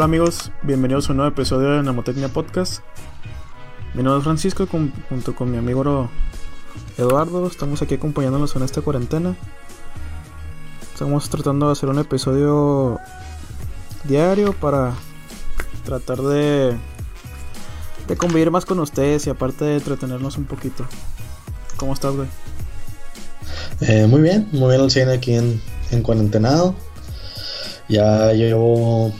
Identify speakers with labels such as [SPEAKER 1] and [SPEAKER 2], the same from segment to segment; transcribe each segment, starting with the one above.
[SPEAKER 1] Hola amigos, bienvenidos a un nuevo episodio de Nemotecnia Podcast. Mi nombre es Francisco junto con mi amigo Eduardo. Estamos aquí acompañándonos en esta cuarentena. Estamos tratando de hacer un episodio diario para tratar de, de convivir más con ustedes y aparte de entretenernos un poquito. ¿Cómo estás, güey?
[SPEAKER 2] Eh, muy bien, muy bien al 100 aquí en, en cuarentenado. Ya llevo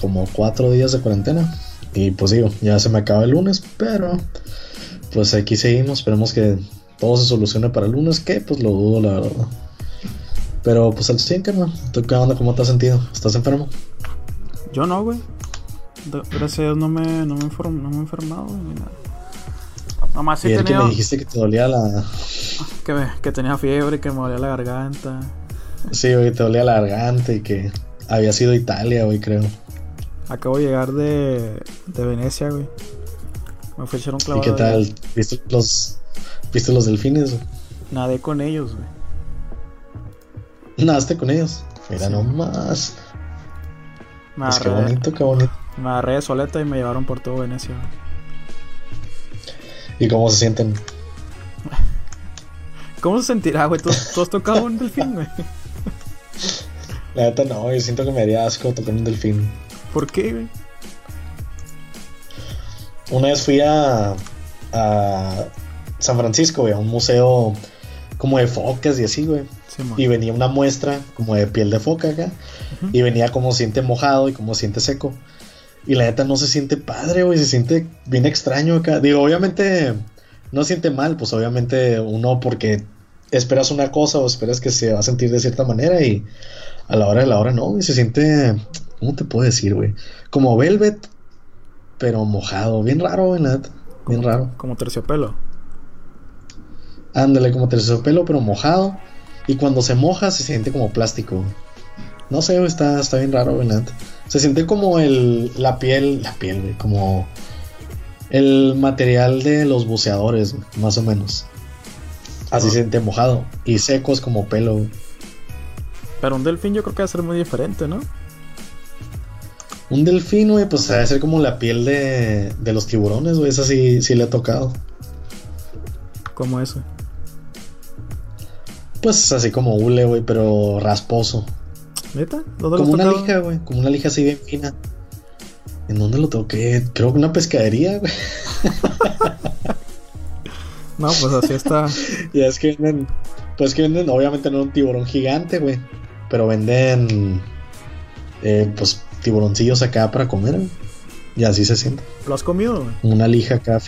[SPEAKER 2] como cuatro días de cuarentena. Y pues digo, ya se me acaba el lunes, pero pues aquí seguimos. Esperemos que todo se solucione para el lunes, que pues lo dudo, la verdad. Pero pues al 100, carnal. ¿Tú qué onda? ¿Cómo te has sentido? ¿Estás enfermo?
[SPEAKER 1] Yo no, güey. Gracias a Dios no me, no me, no me he enfermado, ni nada.
[SPEAKER 2] Nomás sí y que me dijiste que te dolía la...
[SPEAKER 1] Que, que tenía fiebre y que me dolía la garganta.
[SPEAKER 2] Sí, güey, te dolía la garganta y que había sido Italia, güey, creo.
[SPEAKER 1] Acabo de llegar de, de Venecia, güey. Me ofrecieron clavado.
[SPEAKER 2] ¿Y qué tal? ¿Viste los, ¿Viste los delfines, güey?
[SPEAKER 1] Nadé con ellos, güey.
[SPEAKER 2] Nadaste con ellos. Mira nomás. pues qué bonito, qué bonito.
[SPEAKER 1] Me agarré de soleta y me llevaron por todo Venecia, güey.
[SPEAKER 2] ¿Y cómo se sienten?
[SPEAKER 1] ¿Cómo se sentirá, güey? ¿Tú, has tocado un delfín, güey?
[SPEAKER 2] La neta no, yo siento que me haría asco tocar un delfín.
[SPEAKER 1] ¿Por qué, güey?
[SPEAKER 2] Una vez fui a, a San Francisco, güey, a un museo como de focas y así, güey. y venía una muestra como de piel de foca acá. Y venía como siente mojado y como siente seco. Y la neta no se siente padre, güey. Se siente bien extraño acá. Digo, obviamente no se siente mal, pues obviamente uno porque esperas una cosa o esperas que se va a sentir de cierta manera y a la hora de la hora no, y se siente ¿Cómo te puedo decir, güey? Como velvet, pero mojado. Bien raro, güey, Bien raro.
[SPEAKER 1] Como terciopelo.
[SPEAKER 2] Ándale, como terciopelo, pero mojado. Y cuando se moja, se siente como plástico. No sé, está, está bien raro, güey, Se siente como el, la piel, la piel, güey, como el material de los buceadores, más o menos. Así se siente mojado. Y seco es como pelo,
[SPEAKER 1] Pero un delfín yo creo que va a ser muy diferente, ¿no?
[SPEAKER 2] Un delfín, güey, pues debe ser como la piel de, de los tiburones, güey. Esa sí, sí le ha tocado.
[SPEAKER 1] ¿Cómo eso?
[SPEAKER 2] Pues así como hule, güey, pero rasposo.
[SPEAKER 1] ¿Neta?
[SPEAKER 2] ¿Dónde como una lija, güey. Como una lija así bien fina. ¿En dónde lo toqué? Creo que una pescadería, güey.
[SPEAKER 1] no, pues así está.
[SPEAKER 2] ya es que venden. Pues que venden, obviamente no un tiburón gigante, güey. Pero venden. Eh, pues tiburoncillos acá para comer. Y así se siente.
[SPEAKER 1] ¿Lo has comido?
[SPEAKER 2] Una lija acá.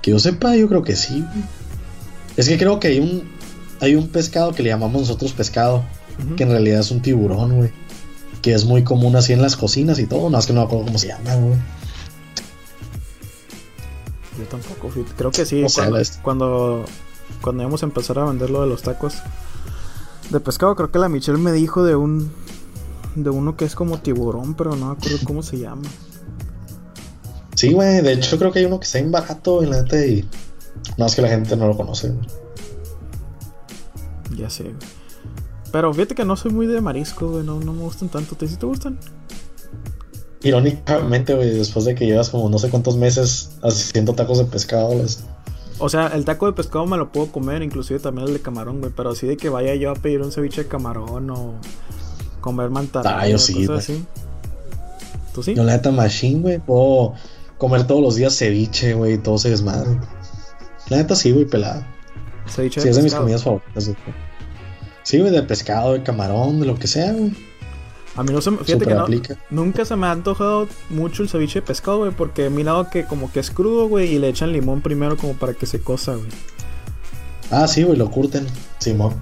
[SPEAKER 2] Que yo sepa, yo creo que sí. Es que creo que hay un hay un pescado que le llamamos nosotros pescado, que en realidad es un tiburón, güey. Que es muy común así en las cocinas y todo, no es que no me acuerdo cómo se llama, güey.
[SPEAKER 1] Yo tampoco, creo que sí. cuando, cuando, cuando íbamos a empezar a vender lo de los tacos de pescado, creo que la Michelle me dijo de un de uno que es como tiburón, pero no me acuerdo cómo se llama.
[SPEAKER 2] Sí, güey, de hecho creo que hay uno que está en barato en la neta y no es que la gente no lo conoce.
[SPEAKER 1] Ya sé, güey. Pero fíjate que no soy muy de marisco, güey, no, me gustan tanto. ¿Te sí te gustan?
[SPEAKER 2] Irónicamente, güey, después de que llevas como no sé cuántos meses haciendo tacos de pescado,
[SPEAKER 1] O sea, el taco de pescado me lo puedo comer, inclusive también el de camarón, güey. Pero así de que vaya yo a pedir un ceviche de camarón o comer mantarraya.
[SPEAKER 2] Ah, yo sí, güey. ¿Tú sí? Yo la neta machine, güey. Puedo comer todos los días ceviche, güey, todo se desmadre. La neta sí, güey, pelada. Ceviche sí, es de mis comidas favoritas. Sí, güey, de pescado, de camarón, de lo que sea, güey.
[SPEAKER 1] A mí no se me. Fíjate que no, nunca se me ha antojado mucho el ceviche de pescado, güey, porque he mirado que como que es crudo, güey, y le echan limón primero como para que se cosa, güey.
[SPEAKER 2] Ah, sí, güey, lo curten, Simón.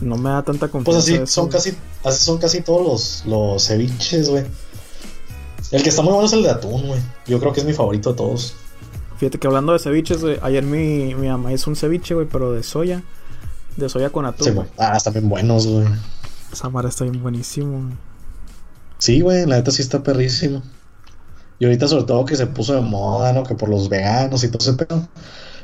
[SPEAKER 1] No me da tanta confianza.
[SPEAKER 2] Pues así son casi, así son casi todos los, los ceviches, güey. El que está muy bueno es el de atún, güey. Yo creo que es mi favorito de todos.
[SPEAKER 1] Fíjate que hablando de ceviches, güey, ayer mi, mi mamá hizo un ceviche, güey, pero de soya. De soya con atún. Sí,
[SPEAKER 2] güey. Ah, están bien buenos, güey.
[SPEAKER 1] Esa madre está bien buenísimo, güey.
[SPEAKER 2] Sí, güey, la neta sí está perrísimo. Y ahorita sobre todo que se puso de moda, ¿no? Que por los veganos y todo ese pedo.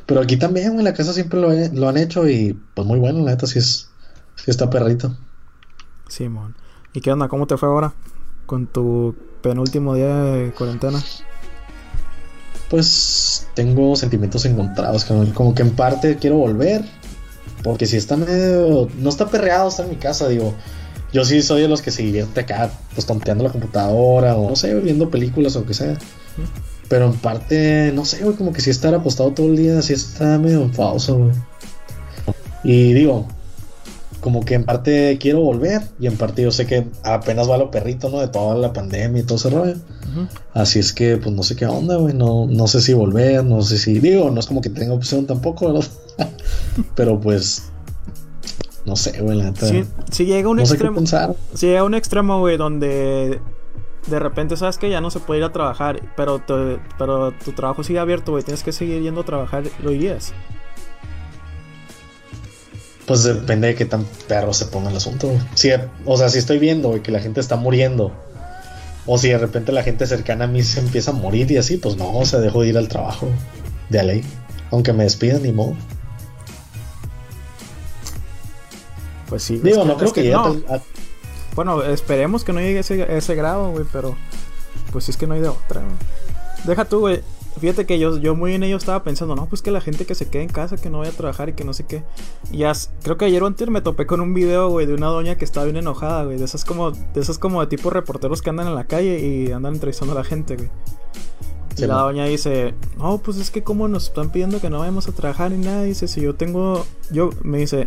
[SPEAKER 2] Pero aquí también, güey, la casa siempre lo, lo han hecho y pues muy bueno, la neta sí es, Sí, está perrito.
[SPEAKER 1] Simón. ¿Y qué onda? ¿Cómo te fue ahora? con tu penúltimo día de cuarentena?
[SPEAKER 2] Pues tengo sentimientos encontrados, como que en parte quiero volver, porque si está medio, no está perreado estar en mi casa, digo, yo sí soy de los que se divierte acá, pues tonteando la computadora o no sé, viendo películas o lo que sea. Pero en parte, no sé, güey, como que si estar apostado todo el día, sí está medio enfadoso, güey. Y digo, como que en parte quiero volver y en parte yo sé que apenas va lo perrito, ¿no? De toda la pandemia y todo ese rollo. Así es que, pues no sé qué onda, güey. No, no sé si volver, no sé si. Digo, no es como que tenga opción tampoco, ¿verdad? Pero pues. No sé, güey, la neta.
[SPEAKER 1] Si, llega un extremo. Si llega un extremo, güey, donde de repente sabes que ya no se puede ir a trabajar, pero, pero tu trabajo sigue abierto, güey. Tienes que seguir yendo a trabajar, ¿lo irías?
[SPEAKER 2] Pues depende de qué tan perro se ponga el asunto. Si, o sea, si estoy viendo que la gente está muriendo, o si de repente la gente cercana a mí se empieza a morir y así, pues no, se dejó de ir al trabajo de ley. Aunque me despidan, ni modo.
[SPEAKER 1] Pues sí. Digo, no creo que, llegue Bueno, esperemos que no llegue a ese, ese grado, güey, pero pues es que no hay de otra. Deja tú, güey. Fíjate que yo, yo muy en ello estaba pensando, no, pues que la gente que se quede en casa, que no vaya a trabajar y que no sé qué. Y ya, creo que ayer o antes me topé con un video, güey, de una doña que estaba bien enojada, güey. De esas como, de esas como de tipo reporteros que andan en la calle y andan entrevistando a la gente, güey. y la doña dice, no, pues es que como nos están pidiendo que no vayamos a trabajar ni nada. Dice, si yo tengo, yo, me dice,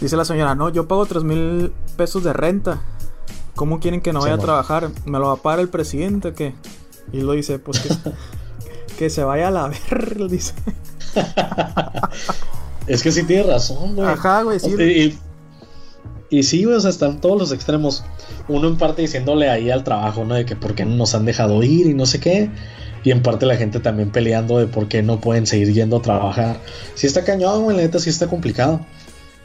[SPEAKER 1] dice la señora, no, yo pago tres mil pesos de renta. ¿Cómo quieren que no vaya a trabajar? ¿Me lo va a pagar el presidente o qué? Y lo dice, pues que, se vaya a la ver, dice.
[SPEAKER 2] es que sí tiene razón, güey.
[SPEAKER 1] Ajá, güey, sí.
[SPEAKER 2] Y, y, sí, güey, o sea, están todos los extremos. Uno en parte diciéndole ahí al trabajo, ¿no? De que por qué no nos han dejado ir y no sé qué. Y en parte la gente también peleando de por qué no pueden seguir yendo a trabajar. Sí está cañón, güey, la neta sí está complicado.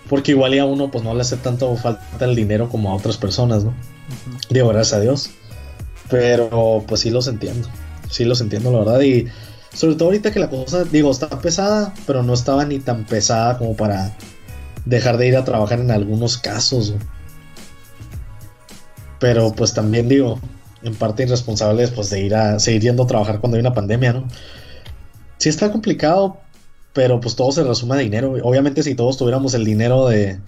[SPEAKER 2] Porque igual ya a uno pues no le hace tanto falta el dinero como a otras personas, ¿no? Digo, gracias a Dios. Pero pues sí los entiendo. Sí los entiendo, la verdad. Y sobre todo ahorita que la cosa, digo, está pesada, pero no estaba ni tan pesada como para dejar de ir a trabajar en algunos casos. Pero pues también digo, en parte irresponsables pues de ir a seguir yendo a trabajar cuando hay una pandemia, ¿no? Sí está complicado, pero pues todo se resume a dinero. Obviamente si todos tuviéramos el dinero de,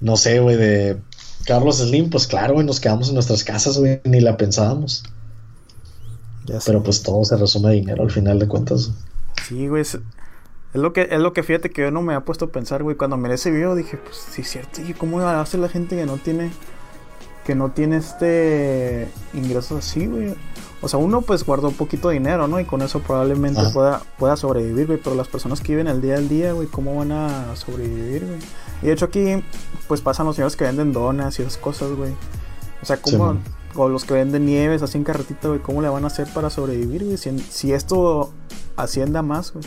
[SPEAKER 2] no sé, güey, de Carlos Slim, pues claro, güey, nos quedamos en nuestras casas, güey, ni la pensábamos. Pero pues todo se resume a dinero al final de cuentas.
[SPEAKER 1] Sí, güey. Es, lo que, es lo que fíjate que yo no me había puesto a pensar, güey. Cuando miré ese video dije, pues sí es cierto. ¿Y cómo hace la gente que no tiene. Que no tiene este ingresos así, güey? O sea, uno pues guardó un poquito de dinero, ¿no? Y con eso probablemente pueda, pueda sobrevivir, güey. Pero las personas que viven el día al día, güey, ¿cómo van a sobrevivir, güey? Y de hecho aquí, pues pasan los señores que venden donas y esas cosas, güey. O sea, ¿cómo, o los que venden nieves así en carretita, güey, ¿cómo le van a hacer para sobrevivir, güey? Si, esto ascienda más, güey.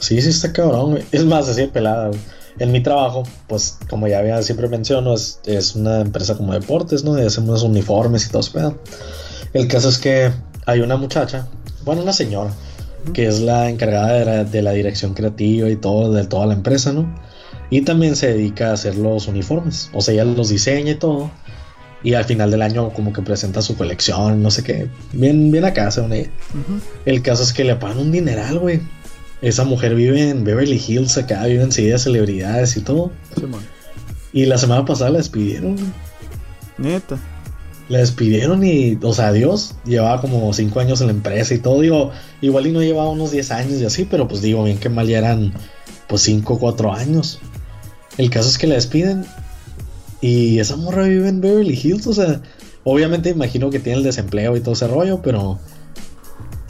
[SPEAKER 2] Sí, sí está cabrón, güey. Es más, así de pelada, güey. En mi trabajo, pues, como ya había siempre menciono, es, es una empresa como deportes, ¿no? Y hacemos uniformes y todo eso, El caso es que hay una muchacha, bueno, una señora, que es la encargada de la, de la dirección creativa y todo, de toda la empresa, ¿no? Y también se dedica a hacer los uniformes. O sea, ella los diseña y todo. Y al final del año como que presenta su colección, no sé qué. Bien, bien acá, según ella. El caso es que le pagan un dineral, güey. Esa mujer vive en Beverly Hills, acá vive enseguida celebridades y todo. y la semana pasada la despidieron.
[SPEAKER 1] Neta.
[SPEAKER 2] La despidieron y, o sea, Dios, llevaba como 5 años en la empresa y todo. Digo, igual y no llevaba unos 10 años y así, pero pues digo, bien que mal ya eran pues 5 o 4 años. El caso es que la despiden y esa morra vive en Beverly Hills, o sea, obviamente imagino que tiene el desempleo y todo ese rollo, pero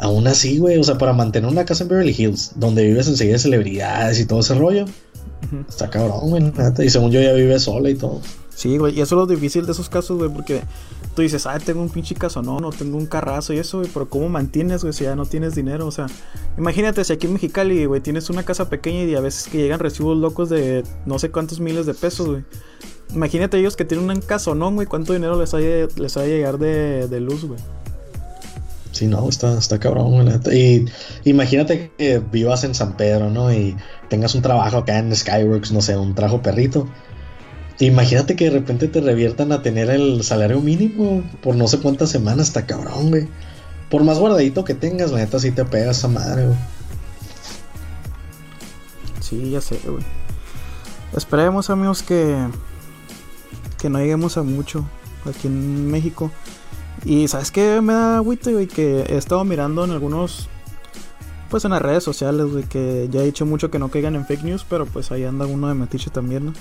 [SPEAKER 2] aún así, güey, o sea, para mantener una casa en Beverly Hills, donde vives enseguida de celebridades y todo ese rollo, está cabrón, güey, y según yo ya vive sola y todo.
[SPEAKER 1] Sí, güey, y eso es lo difícil de esos casos, güey, porque tú dices, ah, tengo un pinche caso, no, no tengo un carrazo y eso, güey, pero ¿cómo mantienes, güey, si ya no tienes dinero? O sea, imagínate si aquí en Mexicali, güey, tienes una casa pequeña y a veces que llegan recibos locos de no sé cuántos miles de pesos, güey. Imagínate ellos que tienen un caso, ¿no, güey? ¿Cuánto dinero les va les a llegar de, de luz, güey?
[SPEAKER 2] Sí, no, está, está cabrón, güey. Y imagínate que vivas en San Pedro, ¿no? Y tengas un trabajo acá en Skyworks, no sé, un trabajo perrito Imagínate que de repente te reviertan a tener el salario mínimo por no sé cuántas semanas, está cabrón, güey. Por más guardadito que tengas, la neta sí te pegas a madre, güey.
[SPEAKER 1] Sí, ya sé, güey. Esperemos, amigos, que. Que no lleguemos a mucho aquí en México. Y ¿sabes qué me da agüita, güey? Que he estado mirando en algunos. Pues en las redes sociales, güey, que ya he dicho mucho que no caigan en fake news, pero pues ahí anda uno de metiche también, ¿no?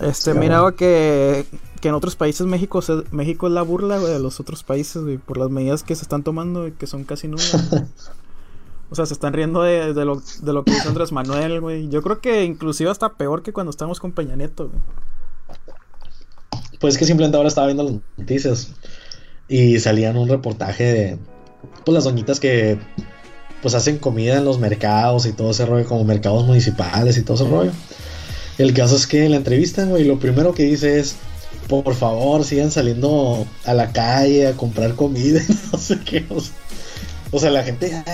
[SPEAKER 1] Este, miraba que, que en otros países México, México es la burla, güey, de los otros países, güey, por las medidas que se están tomando, y que son casi nulas. o sea, se están riendo de, de, lo, de lo que dice Andrés Manuel, güey. Yo creo que inclusive hasta peor que cuando estábamos con Peña Nieto, güey.
[SPEAKER 2] Pues que simplemente ahora estaba viendo las noticias y salían un reportaje de pues las doñitas que pues hacen comida en los mercados y todo ese rollo, como mercados municipales y todo ese rollo. El caso es que la entrevistan, güey, lo primero que dice es, por favor, sigan saliendo a la calle a comprar comida no sé qué. O sea, la gente ya...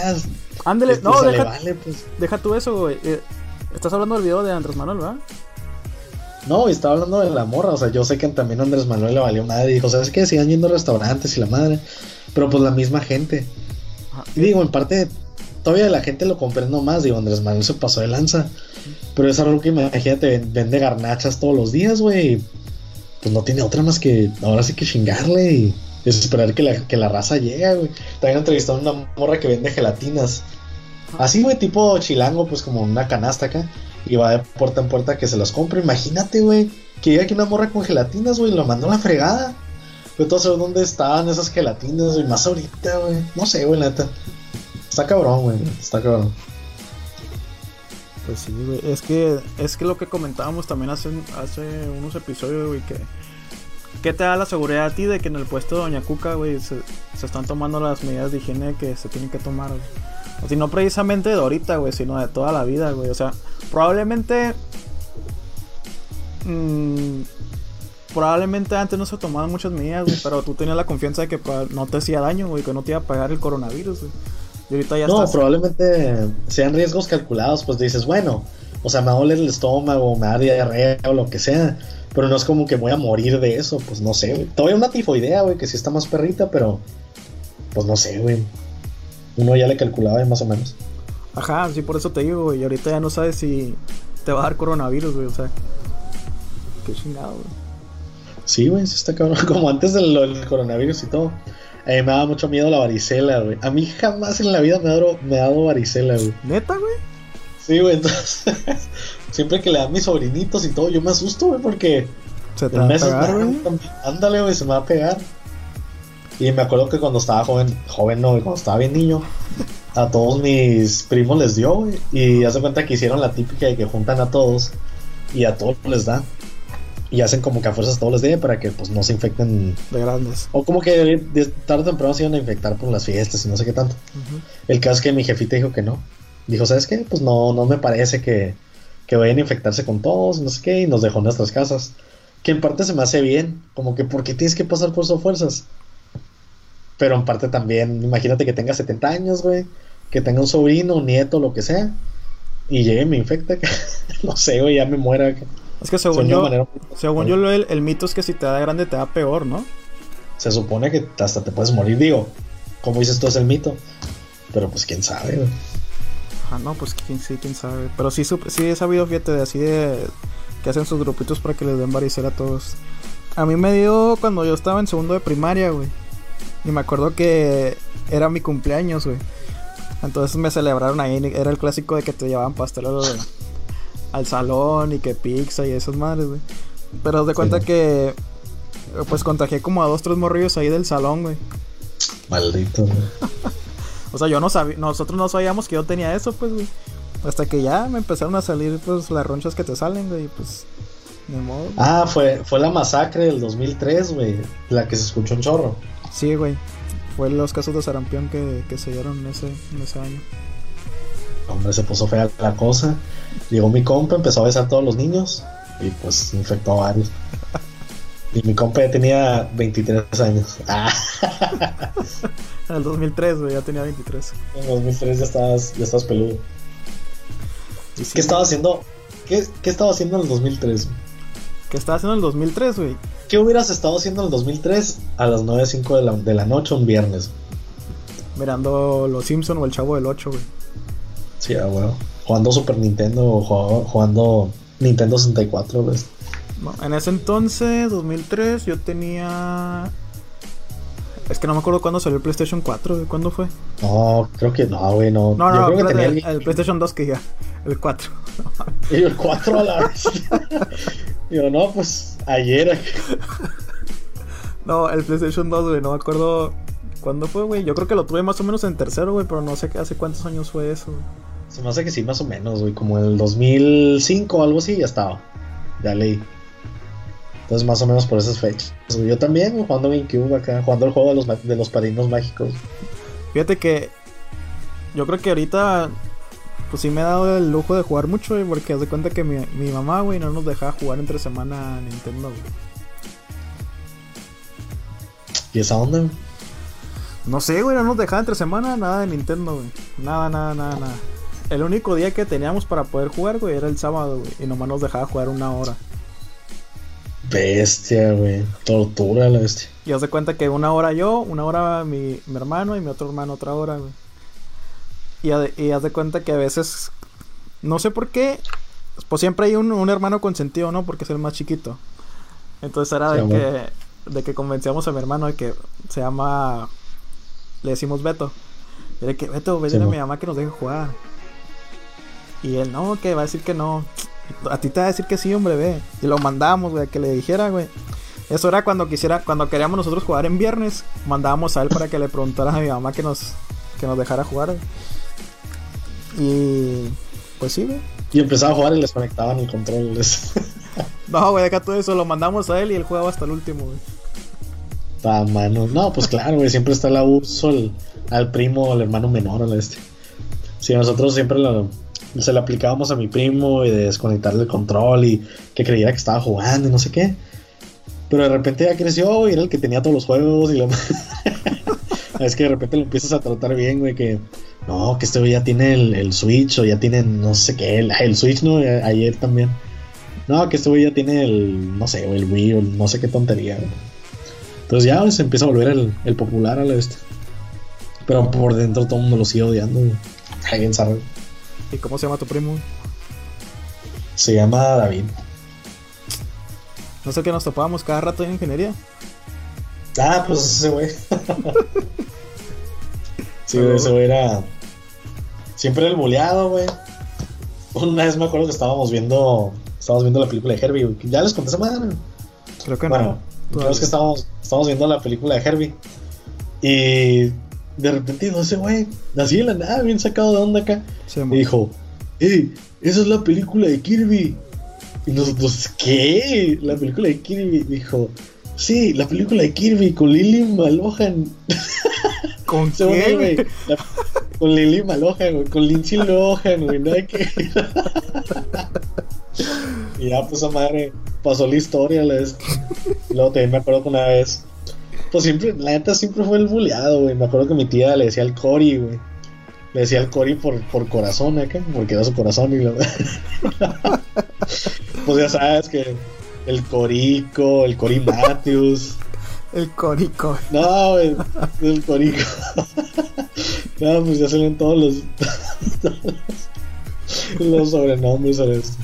[SPEAKER 1] Ándele, este, no, deja, pues. deja tú eso, güey. Eh, estás hablando del video de Andrés Manuel, ¿verdad?
[SPEAKER 2] No, estaba hablando de la morra, o sea, yo sé que también Andrés Manuel le valió nada y dijo, ¿sabes qué? Sigan yendo a restaurantes y la madre, pero pues la misma gente. Y digo, en parte, todavía la gente lo comprendo más, digo, Andrés Manuel se pasó de lanza, pero es algo que imagínate, vende garnachas todos los días, güey, pues no tiene otra más que ahora sí que chingarle y esperar que la, que la raza llegue, güey. También entrevistaron a una morra que vende gelatinas. Así, güey, tipo chilango, pues como una canasta acá y va de puerta en puerta que se los compre. Imagínate, güey, que llega aquí una morra con gelatinas, güey, lo mandó a la fregada. Pero todo dónde estaban esas gelatinas, güey, más ahorita, güey. No sé, güey, neta. Está cabrón, güey, está cabrón.
[SPEAKER 1] Pues sí, güey. Es que, es que lo que comentábamos también hace, hace unos episodios, güey, que. ¿Qué te da la seguridad a ti de que en el puesto de Doña Cuca, güey, se, se están tomando las medidas de higiene que se tienen que tomar, güey? Si no precisamente de ahorita, güey, sino de toda la vida, güey. O sea, probablemente. Mmm, probablemente antes no se tomaban muchas medidas, güey, pero tú tenías la confianza de que no te hacía daño, güey, que no te iba a pagar el coronavirus, güey.
[SPEAKER 2] Y ahorita ya No, probablemente sean riesgos calculados, pues dices, bueno, o sea, me duele el estómago, me da diarrea o lo que sea, pero no es como que voy a morir de eso, pues no sé, güey. Todavía una tifoidea, güey, que sí está más perrita, pero pues no sé, güey uno ya le calculaba más o menos.
[SPEAKER 1] Ajá, sí, por eso te digo, güey. Y ahorita ya no sabes si te va a dar coronavirus, güey. O sea, qué chingado, güey.
[SPEAKER 2] Sí, güey, sí está cabrón. Como antes del, coronavirus y todo. Eh, me daba mucho miedo la varicela, güey. A mí jamás en la vida me ha dado, me ha dado varicela, güey.
[SPEAKER 1] ¿Neta, güey?
[SPEAKER 2] Sí, güey, entonces. siempre que le dan mis sobrinitos y todo, yo me asusto, güey, porque.
[SPEAKER 1] Se te va a pegar, güey.
[SPEAKER 2] Ándale, güey, se me va a pegar. Y me acuerdo que cuando estaba joven, joven no, cuando estaba bien niño, a todos mis primos les dio, güey. Y hace cuenta que hicieron la típica de que juntan a todos y a todos les da. Y hacen como que a fuerzas todos les dé para que pues no se infecten.
[SPEAKER 1] De grandes.
[SPEAKER 2] O como que de tarde o temprano se iban a infectar por las fiestas y no sé qué tanto. El caso es que mi jefita dijo que no. Dijo, ¿sabes qué? Pues no, no me parece que, que vayan a infectarse con todos, no sé qué, y nos dejó en nuestras casas. Que en parte se me hace bien, como que ¿por qué tienes que pasar por esas fuerzas? Pero en parte también, imagínate que tenga 70 años, güey. Que tenga un sobrino, un nieto, lo que sea. Y llegue y me infecta. no sé, güey, ya me muera.
[SPEAKER 1] Es que según yo, según yo el, el, mito es que si te da grande te da peor, ¿no?
[SPEAKER 2] Se supone que hasta te puedes morir, digo. Como dices tú, es el mito. Pero pues quién sabe, güey.
[SPEAKER 1] Ah, no, pues quién sí, quién sabe. Pero sí, sí he sabido, fíjate, de así de... Que hacen sus grupitos para que les den varicela a todos. A mí me dio cuando yo estaba en segundo de primaria, güey. Y me acuerdo que era mi cumpleaños, güey. Entonces me celebraron ahí. Era el clásico de que te llevaban pastel al, salón y que pizza y esas madres, güey. Pero de cuenta que pues contagié como a dos, tres morrillos ahí del salón, güey.
[SPEAKER 2] Maldito, güey.
[SPEAKER 1] o sea, yo no sabía, nosotros no sabíamos que yo tenía eso, pues, güey. Hasta que ya me empezaron a salir, pues, las ronchas que te salen, güey, pues,
[SPEAKER 2] de modo. Ah, fue, fue la masacre del 2003, güey. La que se escuchó un chorro.
[SPEAKER 1] Sí, güey. Fue los casos de sarampión que, que se dieron en ese, en ese año.
[SPEAKER 2] Hombre, se puso fea la cosa. Llegó mi compa, empezó a besar a todos los niños y pues infectó a varios. Y mi compa ya tenía 23 años.
[SPEAKER 1] en el 2003, güey, ya tenía 23.
[SPEAKER 2] En el 2003 ya estabas, ya estabas peludo. ¿Qué estaba haciendo? ¿Qué, ¿Qué estaba haciendo en el 2003?
[SPEAKER 1] ¿Qué estaba haciendo en el 2003, güey?
[SPEAKER 2] ¿Qué hubieras estado haciendo en el 2003 a las 9.05 de la, de la noche un viernes?
[SPEAKER 1] Mirando Los Simpson o El Chavo del 8, güey.
[SPEAKER 2] Sí, ah, bueno. Jugando Super Nintendo o jugando, Nintendo 64, güey.
[SPEAKER 1] en ese entonces, 2003, yo tenía es que no me acuerdo cuándo salió el PlayStation 4, ¿cuándo fue?
[SPEAKER 2] No, creo que no, güey, no.
[SPEAKER 1] No, no, creo que tenía el, PlayStation 2 que ya, el 4.
[SPEAKER 2] y el 4 a la vez. Digo, no, pues ayer.
[SPEAKER 1] no, el PlayStation 2, güey, no me acuerdo cuándo fue, güey. Yo creo que lo tuve más o menos en tercero, güey, pero no sé hace cuántos años fue eso.
[SPEAKER 2] Se me hace que sí, más o menos, güey, como el 2005 o algo así, ya estaba. Ya leí. Entonces, más o menos por esas fechas. Yo también jugando GameCube acá, jugando el juego de los, de los padrinos mágicos.
[SPEAKER 1] Fíjate que yo creo que ahorita pues sí me he dado el lujo de jugar mucho, güey, porque haz de cuenta que mi, mi mamá, güey, no nos dejaba jugar entre semana Nintendo, güey.
[SPEAKER 2] ¿Y esa onda?
[SPEAKER 1] No sé, güey, no nos dejaba entre semana nada de Nintendo, güey. Nada, nada, nada, nada. El único día que teníamos para poder jugar, güey, era el sábado, güey. Y nomás nos dejaba jugar una hora.
[SPEAKER 2] Bestia, güey. Tortura la bestia.
[SPEAKER 1] Y haz de cuenta que una hora yo, una hora mi, mi hermano y mi otro hermano otra hora, güey. Y, y haz de cuenta que a veces, no sé por qué, pues siempre hay un, un hermano consentido, ¿no? Porque es el más chiquito. Entonces era de que, de que convencíamos a mi hermano de que se llama, le decimos Beto. Y de que, Beto, ve a mi mamá que nos deje jugar. Y él, no, que va a decir que no. A ti te va a decir que sí, hombre, ve. Y lo mandamos, güey, que le dijera, güey. Eso era cuando quisiera, cuando queríamos nosotros jugar en viernes, mandábamos a él para que le preguntara a mi mamá que nos, que nos dejara jugar. Y pues sí, güey.
[SPEAKER 2] Y empezaba a jugar y les conectaban el control.
[SPEAKER 1] no, güey, acá todo eso lo mandamos a él y él jugaba hasta el último, güey.
[SPEAKER 2] Pa, mano. No, pues claro, güey, siempre está el abuso al, al primo, al hermano menor, al este. Sí, nosotros siempre lo, se lo aplicábamos a mi primo y de desconectarle el control y que creyera que estaba jugando y no sé qué. Pero de repente ya creció y era el que tenía todos los juegos y lo... es que de repente lo empiezas a tratar bien, güey, que no, que este güey ya tiene el, Switch o ya tiene no sé qué, el, Switch, ¿no? Ayer también. No, que este güey ya tiene el, no sé, el Wii o no sé qué tontería. Entonces ya se empieza a volver el, popular a la vez. Pero por dentro todo el mundo lo sigue odiando. Alguien sabe.
[SPEAKER 1] ¿Y cómo se llama tu primo?
[SPEAKER 2] Se llama David.
[SPEAKER 1] No sé qué nos topábamos cada rato en ingeniería.
[SPEAKER 2] Ah, pues ese güey. sí, ese güey era. Siempre el boleado, güey. Una vez me acuerdo que estábamos viendo. Estábamos viendo la película de Herbie, Ya les conté esa madre.
[SPEAKER 1] Creo que
[SPEAKER 2] bueno, no. Creo que estábamos, estábamos viendo la película de Herbie. Y de repente, no sé, güey, así en la nada, bien sacado de onda acá. y dijo, ¡Ey! Esa es la película de Kirby. Y nosotros, ¿qué? La película de Kirby. Dijo, sí, la película de Kirby con Lily Malohan.
[SPEAKER 1] ¿Con quién? güey?
[SPEAKER 2] con Lily Malohan, güey. Con Lindsay Lohan, güey. Nada que. y ya, pues a madre, pasó la historia. Les... Luego también me acuerdo que una vez pues siempre, la neta siempre fue el buleado, güey. Me acuerdo que mi tía le decía al Cori, güey. Le decía al Cori por, por corazón, ¿eh? Porque era su corazón y lo... pues ya sabes que el Corico, el Cori Matthews.
[SPEAKER 1] El Corico.
[SPEAKER 2] No, güey, el Corico. no, pues ya salen todos los, los sobrenombres sobre esto.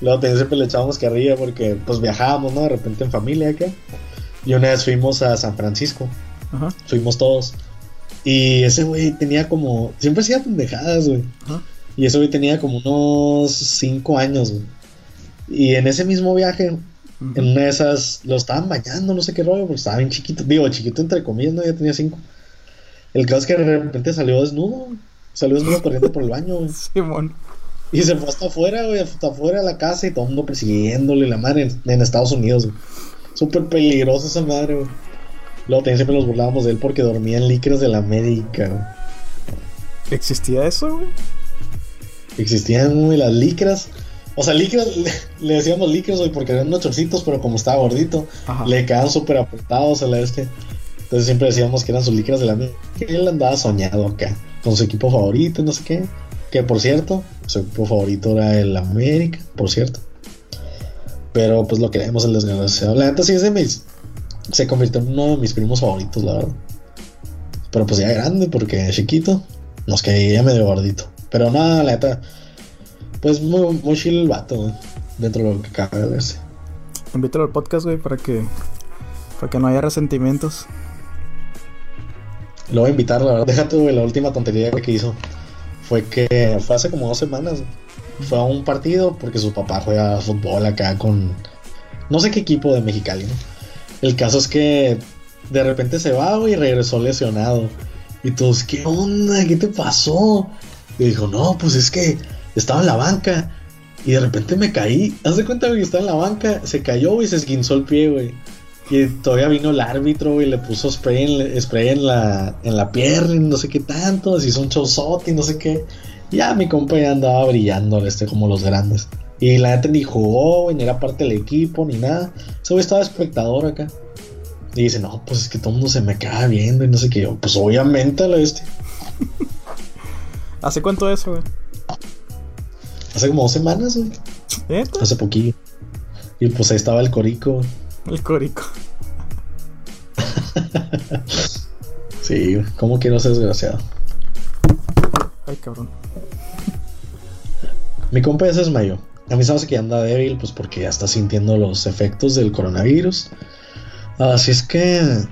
[SPEAKER 2] Luego también siempre le echábamos carrilla porque pues viajábamos, ¿no? De repente en familia acá. Y una vez fuimos a San Francisco. Ajá. Fuimos todos. Y ese güey tenía como. Siempre hacía pendejadas, güey. Y ese güey tenía como unos 5 años, güey. Y en ese mismo viaje, en una de esas, lo estaban bañando, no sé qué rollo, porque estaba bien chiquito. Digo, chiquito entre comillas, no, ya tenía 5. El caso es que de repente salió desnudo. Salió desnudo corriendo por el baño, güey.
[SPEAKER 1] Simón.
[SPEAKER 2] Y se fue hasta afuera, güey, hasta afuera de la casa y todo el mundo persiguiéndole la madre en, en Estados Unidos, güey. Súper peligrosa esa madre, güey. Luego también siempre nos burlábamos de él porque dormía en licras de la América,
[SPEAKER 1] ¿Existía eso, güey?
[SPEAKER 2] Existían, güey, las licras. O sea, licras, le, decíamos licras, güey, porque eran chorcitos, pero como estaba gordito, le quedaban súper apretados a la este. Entonces siempre decíamos que eran sus licras de la América. Él andaba soñado acá, con su equipo favorito, no sé qué. Que por cierto, su equipo favorito era el América, por cierto. Pero pues lo queremos el desgraciado. La neta sí es de mis. Se convirtió en uno de mis primos favoritos, la verdad. Pero pues ya grande, porque chiquito. Nos caía medio gordito. Pero nada, la neta. Pues muy, muy chill el vato, Dentro de lo que cabe de verse.
[SPEAKER 1] Invítalo al podcast, güey, para que. Para que no haya resentimientos.
[SPEAKER 2] Lo voy a invitar, la verdad. Déjate, güey, la última tontería que hizo. Fue que fue hace como dos semanas. Fue a un partido porque su papá juega fútbol acá con. No sé qué equipo de Mexicali, ¿no? El caso es que de repente se va, güey, y regresó lesionado. Y todos, ¿qué onda? ¿Qué te pasó? Y dijo, no, pues es que estaba en la banca y de repente me caí. Haz de cuenta que estaba en la banca, se cayó y se esguinzó el pie, güey. Y todavía vino el árbitro, y le puso spray en, spray en la, en la pierna y no sé qué tanto, se hizo un showzote y no sé qué. Ya mi compa ya andaba brillando, este, como los grandes. Y la neta ni jugó, ni era parte del equipo, ni nada. Ese güey estaba espectador acá. Y dice, no, pues es que todo el mundo se me queda viendo y no sé qué. Yo, pues obviamente lo este.
[SPEAKER 1] ¿Hace cuánto eso, güey?
[SPEAKER 2] Hace como dos semanas, güey. Hace poquillo. Y pues ahí estaba el corico.
[SPEAKER 1] El corico.
[SPEAKER 2] sí, ¿cómo quiero ser desgraciado?
[SPEAKER 1] Ay, cabrón.
[SPEAKER 2] Mi compa se desmayó. A mí se me hace que anda débil, pues porque ya está sintiendo los efectos del coronavirus. Así es que,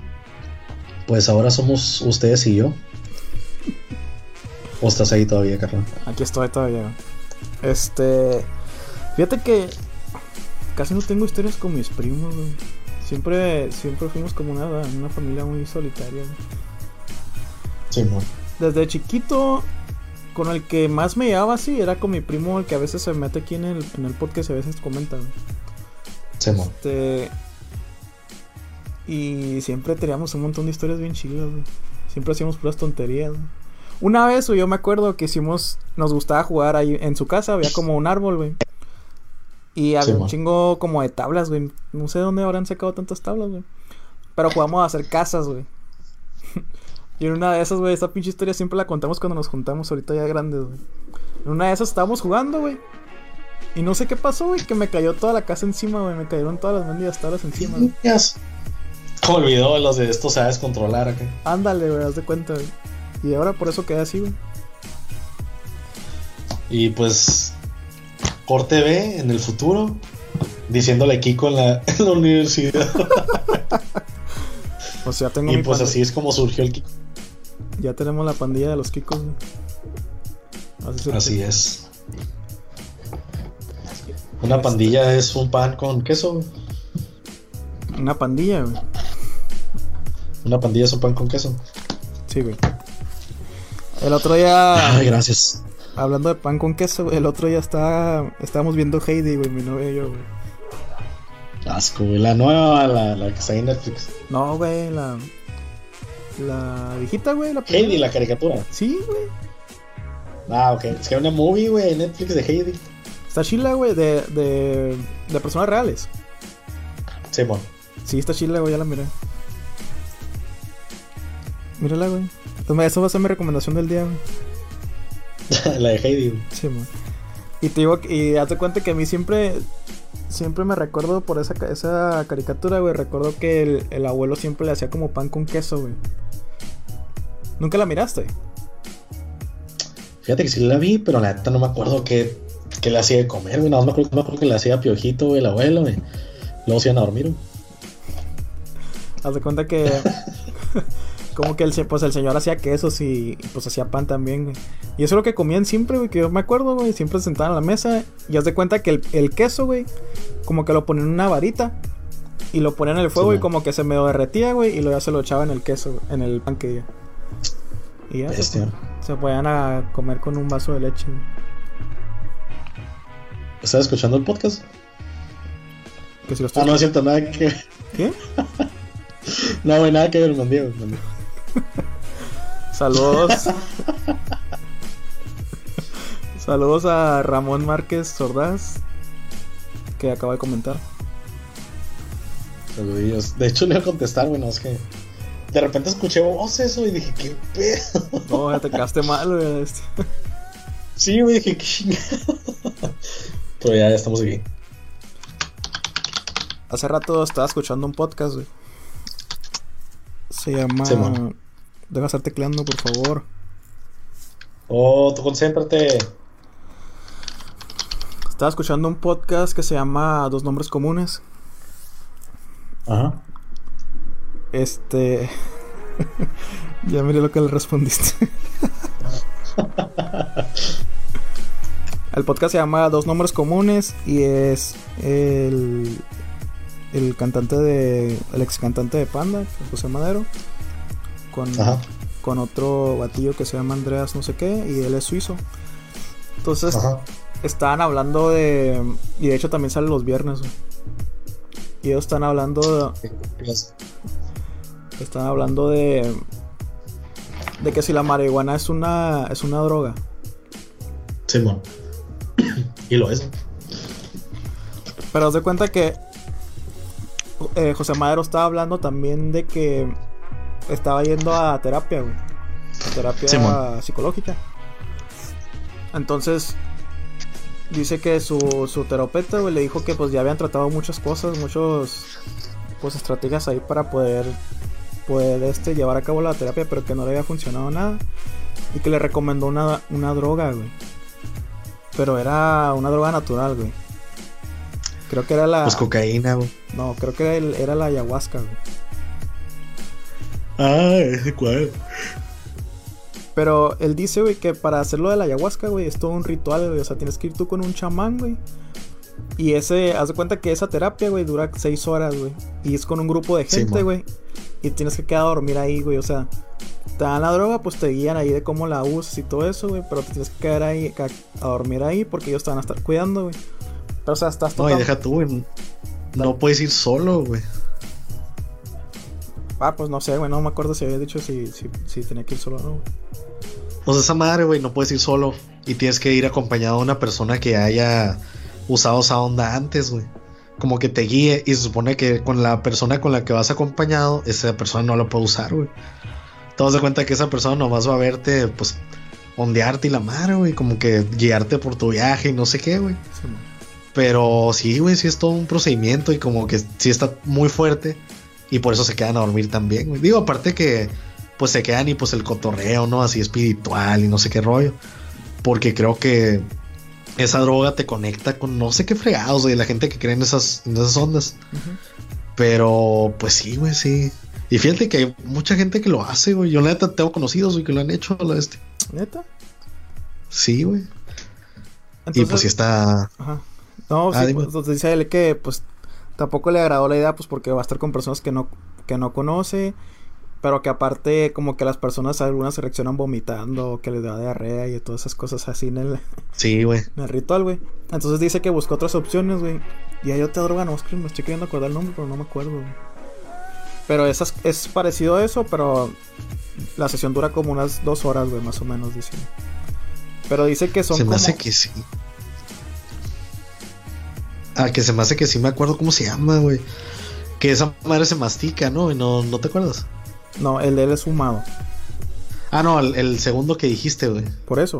[SPEAKER 2] pues ahora somos ustedes y yo. ¿O estás ahí todavía, Carlos?
[SPEAKER 1] Aquí estoy todavía. Este. Fíjate que casi no tengo historias con mis primos, Siempre, siempre fuimos como una, una familia muy solitaria,
[SPEAKER 2] Sí,
[SPEAKER 1] Desde chiquito, con el que más me llevaba así era con mi primo, el que a veces se mete aquí en el, en el podcast y a veces comenta.
[SPEAKER 2] Sí, este,
[SPEAKER 1] y siempre teníamos un montón de historias bien chidas, Siempre hacíamos puras tonterías. Una vez, yo me acuerdo que hicimos, nos gustaba jugar ahí en su casa, había como un árbol, güey. Y había un chingo como de tablas, güey. No sé de dónde habrán sacado tantas tablas, güey. Pero jugamos a hacer casas, güey. y en una de esas, güey, esa pinche historia siempre la contamos cuando nos juntamos ahorita ya grandes, güey. En una de esas estábamos jugando, güey. Y no sé qué pasó, güey, que me cayó toda la casa encima, güey. Me cayeron todas las mendigas tablas encima, güey.
[SPEAKER 2] olvidó los de esto sabes controlar acá.
[SPEAKER 1] Ándale, güey, haz de cuenta, güey. Y ahora por eso queda así, güey.
[SPEAKER 2] Y pues. Corte B en el futuro. Diciéndole Kiko en la, en la universidad.
[SPEAKER 1] o sea, tengo
[SPEAKER 2] Y pues así es como surgió el Kiko.
[SPEAKER 1] Ya tenemos la pandilla de los Kikos,
[SPEAKER 2] Así, así es. Una pandilla es un pan con queso.
[SPEAKER 1] Una pandilla, güey.
[SPEAKER 2] Una pandilla es un pan con queso.
[SPEAKER 1] Sí, güey. El otro día.
[SPEAKER 2] Ay, gracias.
[SPEAKER 1] Hablando de pan con queso, el otro día está, estábamos viendo Heidi, güey, mi novia y yo, güey.
[SPEAKER 2] Asco, güey. La nueva, la, la que está en Netflix.
[SPEAKER 1] No, güey, la. La viejita, güey. La
[SPEAKER 2] Heidi, la caricatura.
[SPEAKER 1] Sí, güey.
[SPEAKER 2] Ah, ok. Es que hay una movie, güey, en Netflix de Heidi.
[SPEAKER 1] Está chila, güey, de, de, de personas reales.
[SPEAKER 2] Sí, bueno.
[SPEAKER 1] Sí, está chila, güey, ya la miré. Mírala, güey. Entonces, eso va a ser mi recomendación del día,
[SPEAKER 2] la de Heidi,
[SPEAKER 1] Sí, güey. Y te digo, y hazte cuenta que a mí siempre, siempre me recuerdo por esa, esa caricatura, güey. Recuerdo que el, el abuelo siempre le hacía como pan con queso, güey. ¿Nunca la miraste?
[SPEAKER 2] Fíjate que sí la vi, pero la neta no me acuerdo qué, qué le hacía de comer, güey. No me acuerdo, me acuerdo que le hacía piojito, güey, el abuelo, güey. Luego se iban a dormir, güey.
[SPEAKER 1] Haz de cuenta que. como que el, pues el señor hacía quesos y, pues hacía pan también, güey. Y eso es lo que comían siempre, güey, que yo me acuerdo, güey. Siempre se sentaban a la mesa y haz de cuenta que el, queso, güey, como que lo ponían en una varita y lo ponían en el fuego y como que se medio derretía, güey, y luego ya se lo echaba en el queso, en el pan que Y ya se, se, podían a comer con un vaso de leche, güey.
[SPEAKER 2] ¿Estás escuchando el podcast? ah, no es cierto, nada que.
[SPEAKER 1] ¿Qué?
[SPEAKER 2] no, güey, nada que ver, con Diego.
[SPEAKER 1] Saludos. Saludos a Ramón Márquez Sordaz, que acaba de comentar.
[SPEAKER 2] Saludos. De hecho, le iba a contestar, bueno, es que de repente escuché voces y dije, ¿qué pedo?
[SPEAKER 1] No, ya te quedaste mal, güey. Este.
[SPEAKER 2] Sí, güey, dije, qué chingado. Pero ya, ya estamos aquí.
[SPEAKER 1] hace rato estaba escuchando un podcast, güey. Se llama. Deja estar tecleando, por favor.
[SPEAKER 2] Oh, tú concéntrate.
[SPEAKER 1] Estaba escuchando un podcast que se llama Dos Nombres Comunes. Ajá. Este. ya miré lo que le respondiste. el podcast se llama Dos Nombres Comunes y es el, el cantante de. El ex cantante de Panda, José Madero. Con, con otro batillo que se llama Andreas no sé qué y él es suizo. Entonces, estaban hablando de... Y de hecho también sale los viernes. Y ellos están hablando de... Están hablando de... De que si la marihuana es una, es una droga.
[SPEAKER 2] Simón. y lo es.
[SPEAKER 1] Pero os de cuenta que eh, José Madero estaba hablando también de que estaba yendo a terapia, güey. terapia psicológica. Entonces, dice que su, su terapeuta, güey, le dijo que pues ya habían tratado muchas cosas, muchos pues estrategias ahí para poder poder este llevar a cabo la terapia, pero que no le había funcionado nada y que le recomendó una, una droga, güey. Pero era una droga natural, güey. Creo que era la
[SPEAKER 2] Pues cocaína, güey.
[SPEAKER 1] No, creo que era, era la ayahuasca, güey.
[SPEAKER 2] Ah, ese cuál.
[SPEAKER 1] Pero él dice, güey, que para hacerlo de la ayahuasca, güey, es todo un ritual, güey. O sea, tienes que ir tú con un chamán, güey. Y ese, haz de cuenta que esa terapia, güey, dura seis horas, güey. Y es con un grupo de gente, güey. y tienes que quedar a dormir ahí, güey. O sea, te dan la droga, pues te guían ahí de cómo la usas y todo eso, güey. Pero te tienes que quedar ahí, a dormir ahí porque ellos te van a estar cuidando, güey. Pero, o sea, estás
[SPEAKER 2] todo. No, y deja tú, güey. No puedes ir solo, güey.
[SPEAKER 1] Ah, pues no sé, güey, no me acuerdo si había dicho si, si, tenía que ir solo o no, güey.
[SPEAKER 2] Pues esa madre, güey, no puedes ir solo. Y tienes que ir acompañado de una persona que haya usado esa onda antes, güey. Como que te guíe. Y se supone que con la persona con la que vas acompañado, esa persona no lo puede usar, güey. Te das cuenta que esa persona nomás va a verte, pues, ondearte y la madre, güey. Como que guiarte por tu viaje y no sé qué, güey. Pero sí, güey, sí es todo un procedimiento y como que sí está muy fuerte. Y por eso se quedan a dormir también, Digo, aparte que pues se quedan y pues el cotorreo, ¿no? Así espiritual y no sé qué rollo. Porque creo que esa droga te conecta con no sé qué fregados, güey, la gente que cree en esas, en esas ondas. Pero pues sí, güey, sí. Y fíjate que hay mucha gente que lo hace, güey. Yo neta tengo conocidos, güey, que lo han hecho lo este.
[SPEAKER 1] ¿Neta?
[SPEAKER 2] Sí, güey. y pues sí está.
[SPEAKER 1] Ajá. No, ah, sí, pues, dice él que pues tampoco le agradó la idea, pues porque va a estar con personas que no, que no conoce, pero que aparte como que las personas algunas se reaccionan vomitando, que les da diarrea y todas esas cosas así en el,
[SPEAKER 2] sí, güey.
[SPEAKER 1] En el ritual, güey. Entonces dice que buscó otras opciones, güey. Y hay otra droga, no, me estoy queriendo acordar el nombre, pero no me acuerdo, güey. Pero esas, es parecido a eso, pero la sesión dura como unas dos horas, güey, más o menos, dice. Pero dice que son
[SPEAKER 2] Se me hace que sí. Ah, que se me hace que sí me acuerdo cómo se llama, güey. Que esa madre se mastica, ¿no? no, ¿no te acuerdas?
[SPEAKER 1] No, el de él es fumado.
[SPEAKER 2] Ah, no, el, segundo que dijiste, güey.
[SPEAKER 1] Por eso.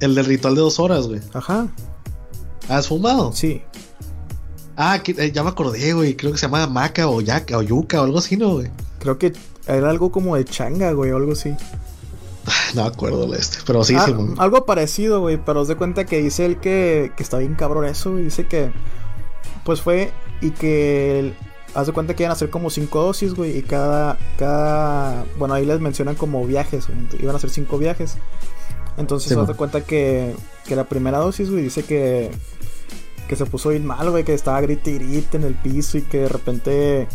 [SPEAKER 2] El del ritual de dos horas, güey.
[SPEAKER 1] Ajá.
[SPEAKER 2] ¿Ah, es fumado?
[SPEAKER 1] Sí.
[SPEAKER 2] Ah, eh, ya me acordé, güey. Creo que se llama maca o yaca o yuca o algo así, ¿no, güey?
[SPEAKER 1] Creo que era algo como de changa, güey, o algo así.
[SPEAKER 2] No acuerdo de este, pero sí,
[SPEAKER 1] ah, Algo parecido, güey, pero os de cuenta que dice él que, que está bien cabrón eso, güey. Dice que, pues fue y que, haz de cuenta que iban a hacer como cinco dosis, güey, y cada, cada, bueno, ahí les mencionan como viajes, güey, iban a hacer cinco viajes. Entonces, sí, haz de cuenta que, que la primera dosis, güey, dice que, que se puso bien mal, güey, que estaba grite y grite en el piso y que de repente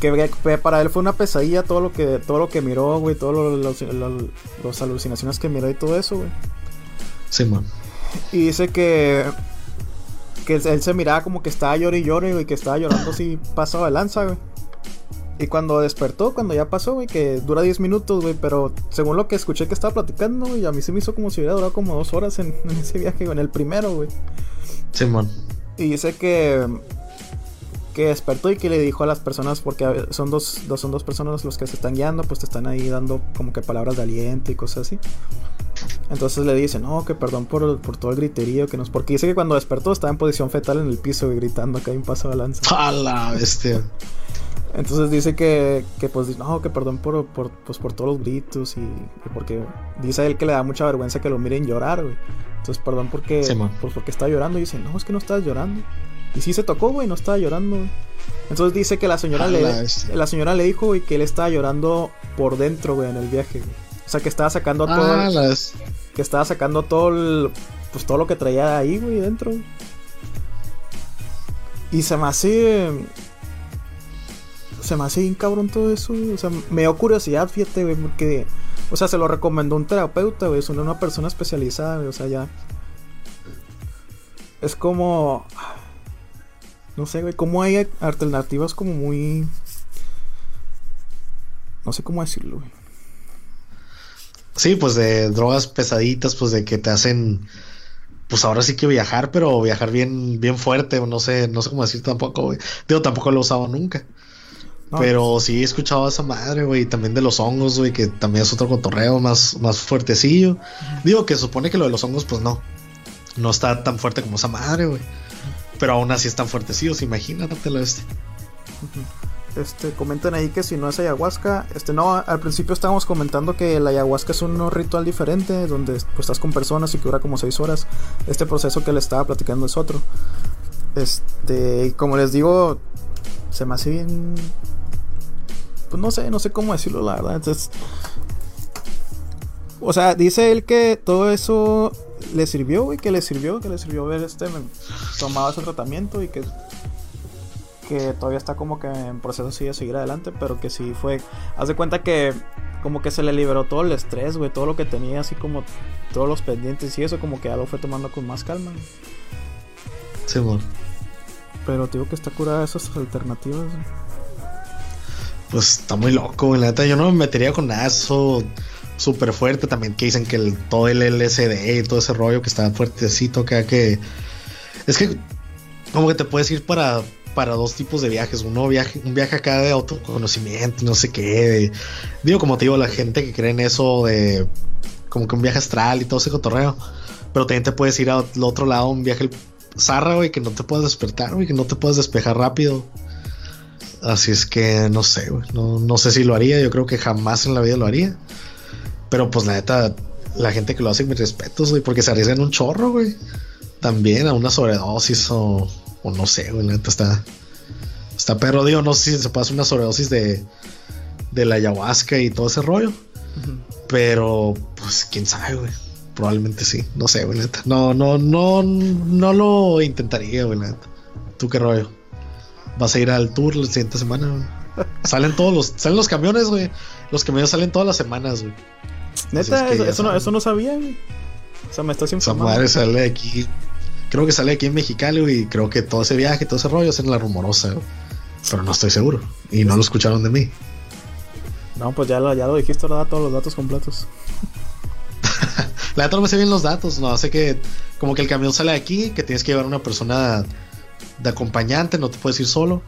[SPEAKER 1] que, para él fue una pesadilla todo lo que todo lo que miró, güey, todas las alucinaciones que miró y todo eso, güey.
[SPEAKER 2] Sí, man.
[SPEAKER 1] Y dice que que él se miraba como que estaba llorando y llorando, güey, que estaba llorando así pasado de lanza, güey. Y cuando despertó, cuando ya pasó, güey, que dura 10 minutos, güey, pero según lo que escuché que estaba platicando, güey, a mí se me hizo como si hubiera durado como dos horas en, ese viaje, güey, en el primero, güey.
[SPEAKER 2] Simón.
[SPEAKER 1] y dice que que despertó y que le dijo a las personas, porque son dos, dos, son dos personas los que se están guiando, pues te están ahí dando como que palabras de aliento y cosas así. Entonces le dice, no, que perdón por, por todo el griterío que nos. Porque dice que cuando despertó estaba en posición fetal en el piso y gritando que hay un paso de lanza.
[SPEAKER 2] ¡A la bestia!
[SPEAKER 1] Entonces dice que, que pues, no, que perdón por, por, pues, por todos los gritos y, porque dice él que le da mucha vergüenza que lo miren llorar, güey. Entonces, perdón porque, pues, porque está llorando. Y dice, no, es que no estás llorando. Y sí se tocó, güey, no estaba llorando, Entonces dice que la señora, le, la, señora le dijo, güey, que él estaba llorando por dentro, güey, en el viaje, O sea, que estaba sacando todo. Ah, que estaba sacando todo el, Pues todo lo que traía ahí, güey, dentro. Y se me hace se me hace bien cabrón todo eso, O sea, me dio curiosidad, fíjate, güey, porque. O sea, se lo recomendó un terapeuta, güey. Es una persona especializada, güey. O sea, ya. Es como. No sé, güey. Como hay alternativas como muy. No sé cómo decirlo, güey.
[SPEAKER 2] Sí, pues de drogas pesaditas, pues de que te hacen. Pues ahora sí que viajar, pero viajar bien, bien fuerte, no sé, no sé cómo decir tampoco, güey. Digo, tampoco lo he usado nunca pero pues sí he escuchado a esa madre, güey. También de los hongos, güey, que también es otro cotorreo más, más fuertecillo. Digo que supone que lo de los hongos, pues no. No está tan fuerte como esa madre, güey. Pero aún así están fuertecillos, imagínatelo este.
[SPEAKER 1] Este, comentan ahí que si no es ayahuasca, este no, al principio estábamos comentando que la ayahuasca es un ritual diferente, donde pues, estás con personas y que dura como 6 horas. Este proceso que le estaba platicando es otro. Este, y como les digo, se me hace bien pues no sé, no sé cómo decirlo, la verdad. Entonces, o sea, dice él que todo eso le sirvió, y que le sirvió, que le sirvió ver este, tomaba ese tratamiento y que, que todavía está como que en proceso así de seguir adelante, pero que sí fue, haz de cuenta que como que se le liberó todo el estrés, güey, todo lo que tenía, así como todos los pendientes y eso, como que ya lo fue tomando con más calma.
[SPEAKER 2] Sí, bueno.
[SPEAKER 1] Pero digo que está curada esas alternativas
[SPEAKER 2] pues está muy loco, la neta. Yo no me metería con eso súper fuerte. También que dicen que todo el LSD y todo ese rollo que está fuertecito, que, que es que como que te puedes ir para, para dos tipos de viajes. Uno viaje, un viaje acá de autoconocimiento, no sé qué. digo, como te digo, la gente que cree en eso de como que un viaje astral y todo ese cotorreo. Pero también te puedes ir al otro lado, un viaje zarra, güey, que no te puedes despertar, güey, que no te puedes despejar rápido. Así es que no sé, güey. No, sé si lo haría. Yo creo que jamás en la vida lo haría. Pero pues la neta, la gente que lo hace, mis respetos, güey, porque se arriesgan un chorro, güey. También a una sobredosis o, o no sé, güey. La neta está. Está perro, digo, no sé si se pasa una sobredosis de, de la ayahuasca y todo ese rollo. Pero, pues, quién sabe, güey. Probablemente sí. No sé, güey, neta. No, no, no, no lo intentaría, güey, neta. ¿Tú qué rollo? vas a ir al tour la siguiente semana, Salen todos los, salen los camiones, güey. Los camiones salen todas las semanas, güey.
[SPEAKER 1] Neta, eso, no, eso no sabía, güey. O sea, me estás informando.
[SPEAKER 2] Esa madre sale aquí. Creo que sale aquí en Mexicali, güey. Y creo que todo ese viaje, todo ese rollo es en la rumorosa, Pero no estoy seguro. Y no lo escucharon de mí.
[SPEAKER 1] No, pues ya lo, ya lo dijiste, ¿verdad? Todos los datos completos.
[SPEAKER 2] la neta no me sé bien los datos, no, sé que como que el camión sale aquí, que tienes que llevar una persona de acompañante, no te puedes ir solo.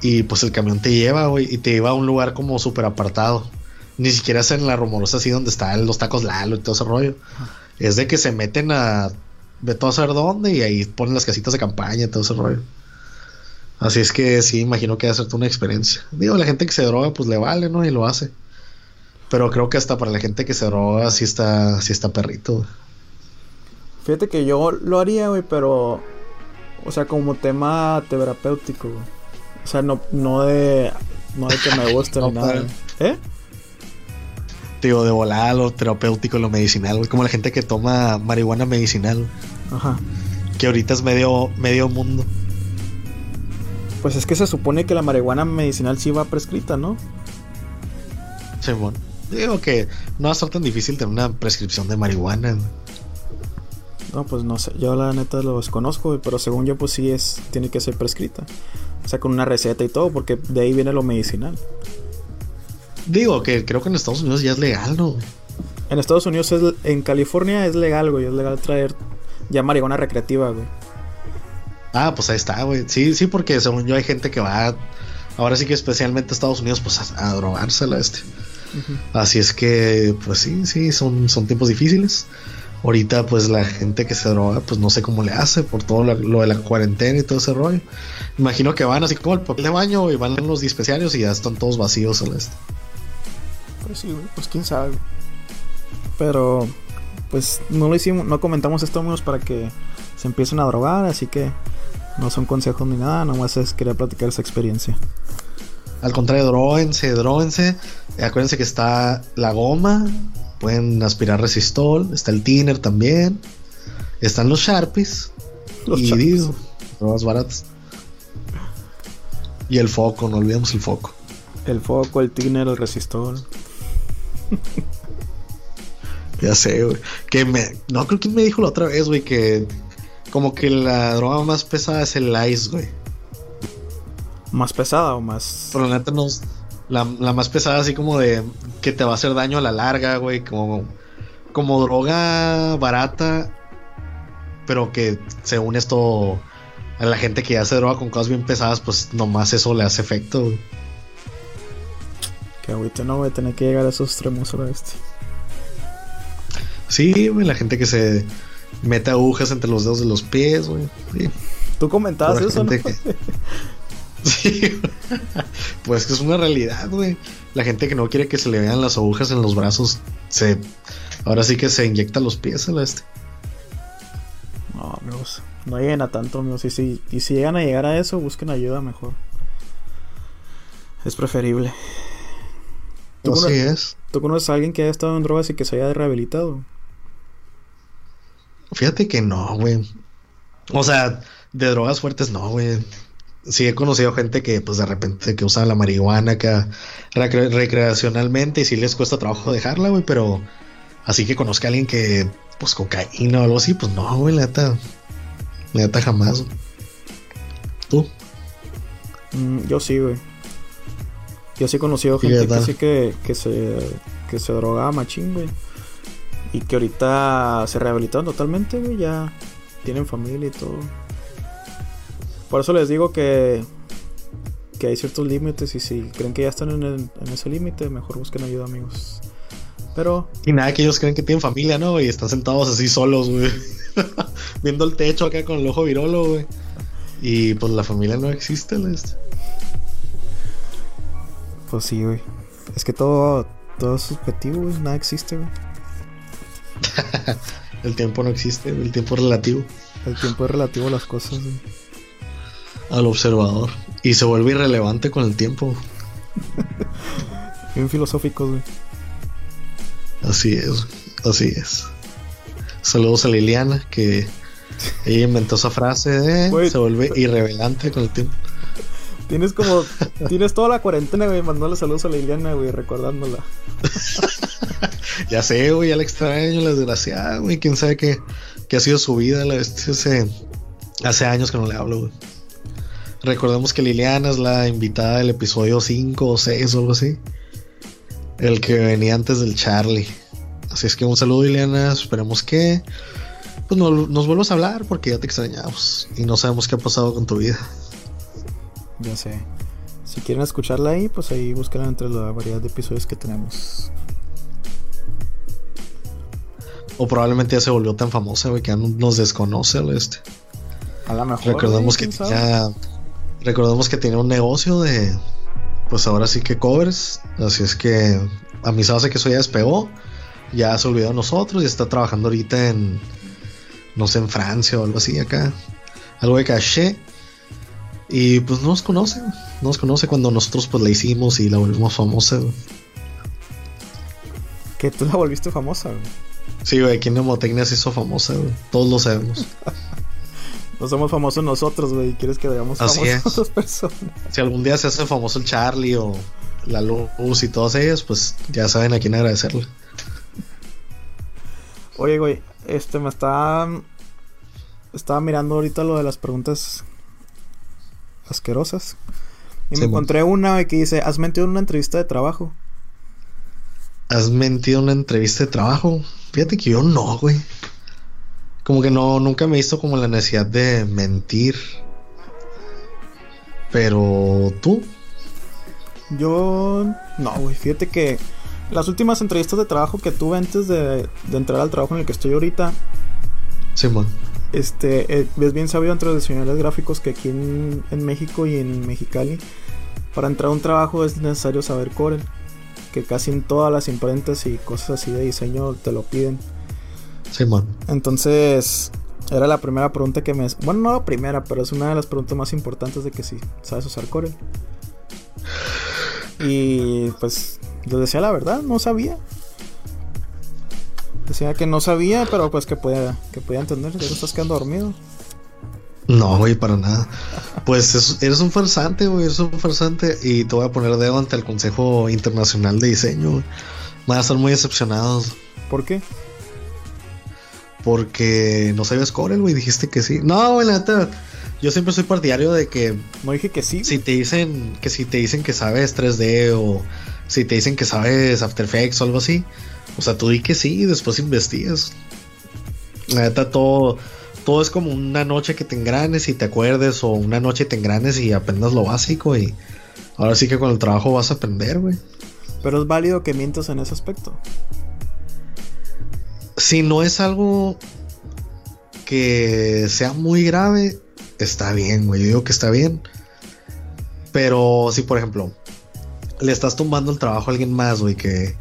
[SPEAKER 2] Y pues el camión te lleva, güey, y te lleva a un lugar como súper apartado. Ni siquiera es en la rumorosa así donde están los tacos Lalo y todo ese rollo. Es de que se meten a. de todo saber dónde y ahí ponen las casitas de campaña y todo ese rollo. Así es que sí, imagino que va a ser una experiencia. Digo, la gente que se droga, pues le vale, ¿no? Y lo hace. Pero creo que hasta para la gente que se droga, sí está, sí está perrito.
[SPEAKER 1] Fíjate que yo lo haría, güey, pero o sea, como tema terapéutico, O sea, no, no de. No de que me guste ni nada. ¿Eh?
[SPEAKER 2] Digo, de volar lo terapéutico, lo medicinal, güey. Como la gente que toma marihuana medicinal. Ajá. Que ahorita es medio, medio mundo.
[SPEAKER 1] Pues es que se supone que la marihuana medicinal sí va prescrita, ¿no?
[SPEAKER 2] Sí, bueno. Digo que no va a ser tan difícil tener una prescripción de marihuana.
[SPEAKER 1] No, pues no sé, yo la neta lo desconozco, pero según yo pues sí es, tiene que ser prescrita. O sea, con una receta y todo, porque de ahí viene lo medicinal.
[SPEAKER 2] Digo que creo que en Estados Unidos ya es legal, ¿no?
[SPEAKER 1] En Estados Unidos, es, en California es legal, güey, es legal traer ya marihuana recreativa, güey.
[SPEAKER 2] Ah, pues ahí está, güey. Sí, sí, porque según yo hay gente que va, ahora sí que especialmente a Estados Unidos, pues a, a drogársela este. Así es que, pues sí, sí, son, son tiempos difíciles. Ahorita, pues la gente que se droga, pues no sé cómo le hace por todo lo, de la cuarentena y todo ese rollo. Imagino que van así como el papel de baño y van los dispensarios y ya están todos vacíos este.
[SPEAKER 1] Pues sí, pues quién sabe. Pero, pues no lo hicimos, no comentamos esto, amigos, para que se empiecen a drogar, así que no son consejos ni nada, nomás es querer platicar esa experiencia.
[SPEAKER 2] Al contrario, droguense, droguense. Acuérdense que está la goma, pueden aspirar resistol, está el tiner también, están los Sharpies los y digo, más baratos. Y el foco, no olvidemos el foco.
[SPEAKER 1] El foco, el tiner, el resistol.
[SPEAKER 2] ya sé, güey. Que me. No creo que me dijo la otra vez, güey, que como que la droga más pesada es el ice, güey.
[SPEAKER 1] ¿Más pesada o más.?
[SPEAKER 2] Pero la neta no. La, más pesada, así como de que te va a hacer daño a la larga, güey. Como, como droga barata. Pero que según esto. A la gente que ya se droga con cosas bien pesadas, pues nomás eso le hace efecto, güey.
[SPEAKER 1] Que ahorita no voy a tener que llegar a esos extremos ahora este.
[SPEAKER 2] Sí, güey, la gente que se mete agujas entre los dedos de los pies, güey.
[SPEAKER 1] Tú comentabas eso, ¿no?
[SPEAKER 2] sí. pues que es una realidad, güey. La gente que no quiere que se le vean las agujas en los brazos, se. Ahora sí que se inyecta los pies a la este.
[SPEAKER 1] No, amigos. No lleguen a tanto, amigos. Y si, y si llegan a llegar a eso, busquen ayuda mejor. Es preferible.
[SPEAKER 2] ¿Tú Así es.
[SPEAKER 1] ¿Tú conoces a alguien que haya estado en drogas y que se haya rehabilitado?
[SPEAKER 2] Fíjate que no, güey. O sea, de drogas fuertes no, güey. Sí he conocido gente que pues de repente que usa la marihuana acá recreacionalmente y sí les cuesta trabajo dejarla, güey, pero así que conozca a alguien que pues cocaína o algo así, pues no, güey, la neta, la neta jamás. ¿Tú?
[SPEAKER 1] Mm, yo sí, güey. Yo sí he conocido gente que sí que, que se que se drogaba machín, güey. Y que ahorita se rehabilitaron totalmente, güey. Ya tienen familia y todo. Por eso les digo que, que hay ciertos límites y si creen que ya están en, ese límite, mejor busquen ayuda, amigos. Pero.
[SPEAKER 2] Y nada, que ellos creen que tienen familia, ¿no? Y están sentados así solos, güey. Viendo el techo acá con el ojo virolo, güey. Y pues la familia no existe, ¿les?
[SPEAKER 1] Pues sí, güey. Es que todo, todo es subjetivo, güey. Nada existe, güey.
[SPEAKER 2] el tiempo no existe, el tiempo es relativo.
[SPEAKER 1] El tiempo es relativo a las cosas.
[SPEAKER 2] Al observador. Y se vuelve irrelevante con el tiempo.
[SPEAKER 1] Bien filosófico, güey.
[SPEAKER 2] Así es, así es. Saludos a Liliana, que ella inventó esa frase de se vuelve irrelevante con el tiempo.
[SPEAKER 1] Tienes como. tienes toda la cuarentena, güey, mandándole saludos a Liliana, güey, recordándola.
[SPEAKER 2] ya sé, güey, ya la extraño, la desgraciada, güey. Quién sabe qué, ha sido su vida. La, hace, hace años que no le hablo, güey. Recordemos que Liliana es la invitada del episodio 5 o 6 o algo así. El que venía antes del Charlie. Así es que un saludo, Liliana. Esperemos que pues, nos vuelvas a hablar porque ya te extrañamos y no sabemos qué ha pasado con tu vida.
[SPEAKER 1] Ya sé. Si quieren escucharla ahí, pues ahí búsquenla entre la variedad de episodios que tenemos.
[SPEAKER 2] O probablemente ya se volvió tan famosa, güey, que ya nos desconoce al este.
[SPEAKER 1] A lo mejor.
[SPEAKER 2] Recordemos que tenía. Recordemos que tenía un negocio de. Pues ahora sí que covers. Así es que. A mí se hace que eso ya despegó. Ya se olvidó de nosotros y está trabajando ahorita en. No sé, en Francia o algo así acá. Algo de caché. Y pues no nos conoce, no nos conoce cuando nosotros pues la hicimos y la volvimos famosa.
[SPEAKER 1] Que tú la volviste famosa, güey.
[SPEAKER 2] Sí, güey, aquí en Nemotecnia se hizo famosa, güey. Todos lo sabemos.
[SPEAKER 1] no somos famosos nosotros, güey. ¿Quieres que veamos famosos a otras personas?
[SPEAKER 2] Si algún día se hace famoso el Charlie o la Luz y todas ellas, pues ya saben a quién agradecerle.
[SPEAKER 1] Oye, güey, este me está. Estaba mirando ahorita lo de las preguntas asquerosas. Y me encontré una que dice, ¿has mentido en una entrevista de trabajo?
[SPEAKER 2] ¿Has mentido en una entrevista de trabajo? Fíjate que yo no, güey. Como que no, nunca me he visto como la necesidad de mentir. Pero tú.
[SPEAKER 1] Yo no, güey. Fíjate que las últimas entrevistas de trabajo que tuve antes de, entrar al trabajo en el que estoy ahorita.
[SPEAKER 2] Simón.
[SPEAKER 1] Este, eh, es bien sabido entre los diseñadores gráficos que aquí en, México y en Mexicali, para entrar a un trabajo es necesario saber Corel. Que casi en todas las imprentas y cosas así de diseño te lo piden.
[SPEAKER 2] Simón.
[SPEAKER 1] Entonces, era la primera pregunta que me... Bueno, no la primera, pero es una de las preguntas más importantes de que si sabes usar Corel. Y pues yo decía la verdad, no sabía. Decía que no sabía, pero pues que podía, que podía entender. Ya estás quedando dormido.
[SPEAKER 2] No, güey, para nada. Pues eres un farsante, güey, eres un farsante. Y te voy a poner dedo ante el Consejo Internacional de Diseño, Van a estar muy decepcionados.
[SPEAKER 1] ¿Por qué?
[SPEAKER 2] Porque no sabías Corel, güey, dijiste que sí. No, güey, la neta yo siempre soy partidario de que.
[SPEAKER 1] No dije que sí.
[SPEAKER 2] Si te dicen que si te dicen que sabes 3D o si te dicen que sabes After Effects o algo así, o sea, tú di que sí y después investigas. La neta, todo, todo es como una noche que te engranes y te acuerdes, o una noche te engranes y aprendas lo básico. Y ahora sí que con el trabajo vas a aprender, güey.
[SPEAKER 1] Pero es válido que mientas en ese aspecto.
[SPEAKER 2] Si no es algo que sea muy grave, está bien, güey. Yo digo que está bien. Pero si, por ejemplo, le estás tumbando el trabajo a alguien más, güey, que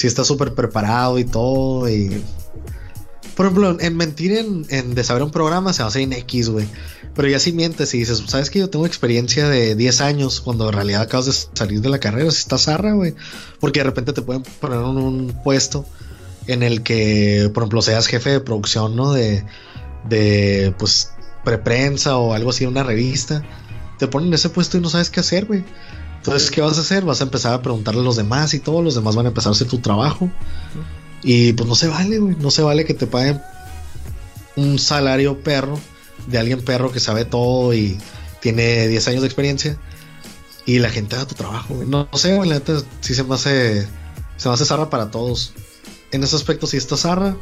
[SPEAKER 2] si está súper preparado y todo, y. Por ejemplo, en mentir en, de saber un programa se hace en X, güey. Pero ya si mientes y dices, ¿sabes que yo tengo experiencia de 10 años cuando en realidad acabas de salir de la carrera? Si estás zarra, güey. Porque de repente te pueden poner en un puesto en el que, por ejemplo, seas jefe de producción, ¿no? De, de pues, preprensa o algo así, una revista, te ponen en ese puesto y no sabes qué hacer, güey. Entonces, ¿qué vas a hacer? Vas a empezar a preguntarle a los demás y todos los demás van a empezar a hacer tu trabajo. Y pues no se vale, güey. No se vale que te paguen un salario perro de alguien perro que sabe todo y tiene 10 años de experiencia y la gente haga tu trabajo, güey. No, sé, güey, la neta sí se me hace se me hace zarra para todos. En ese aspecto sí está zarra,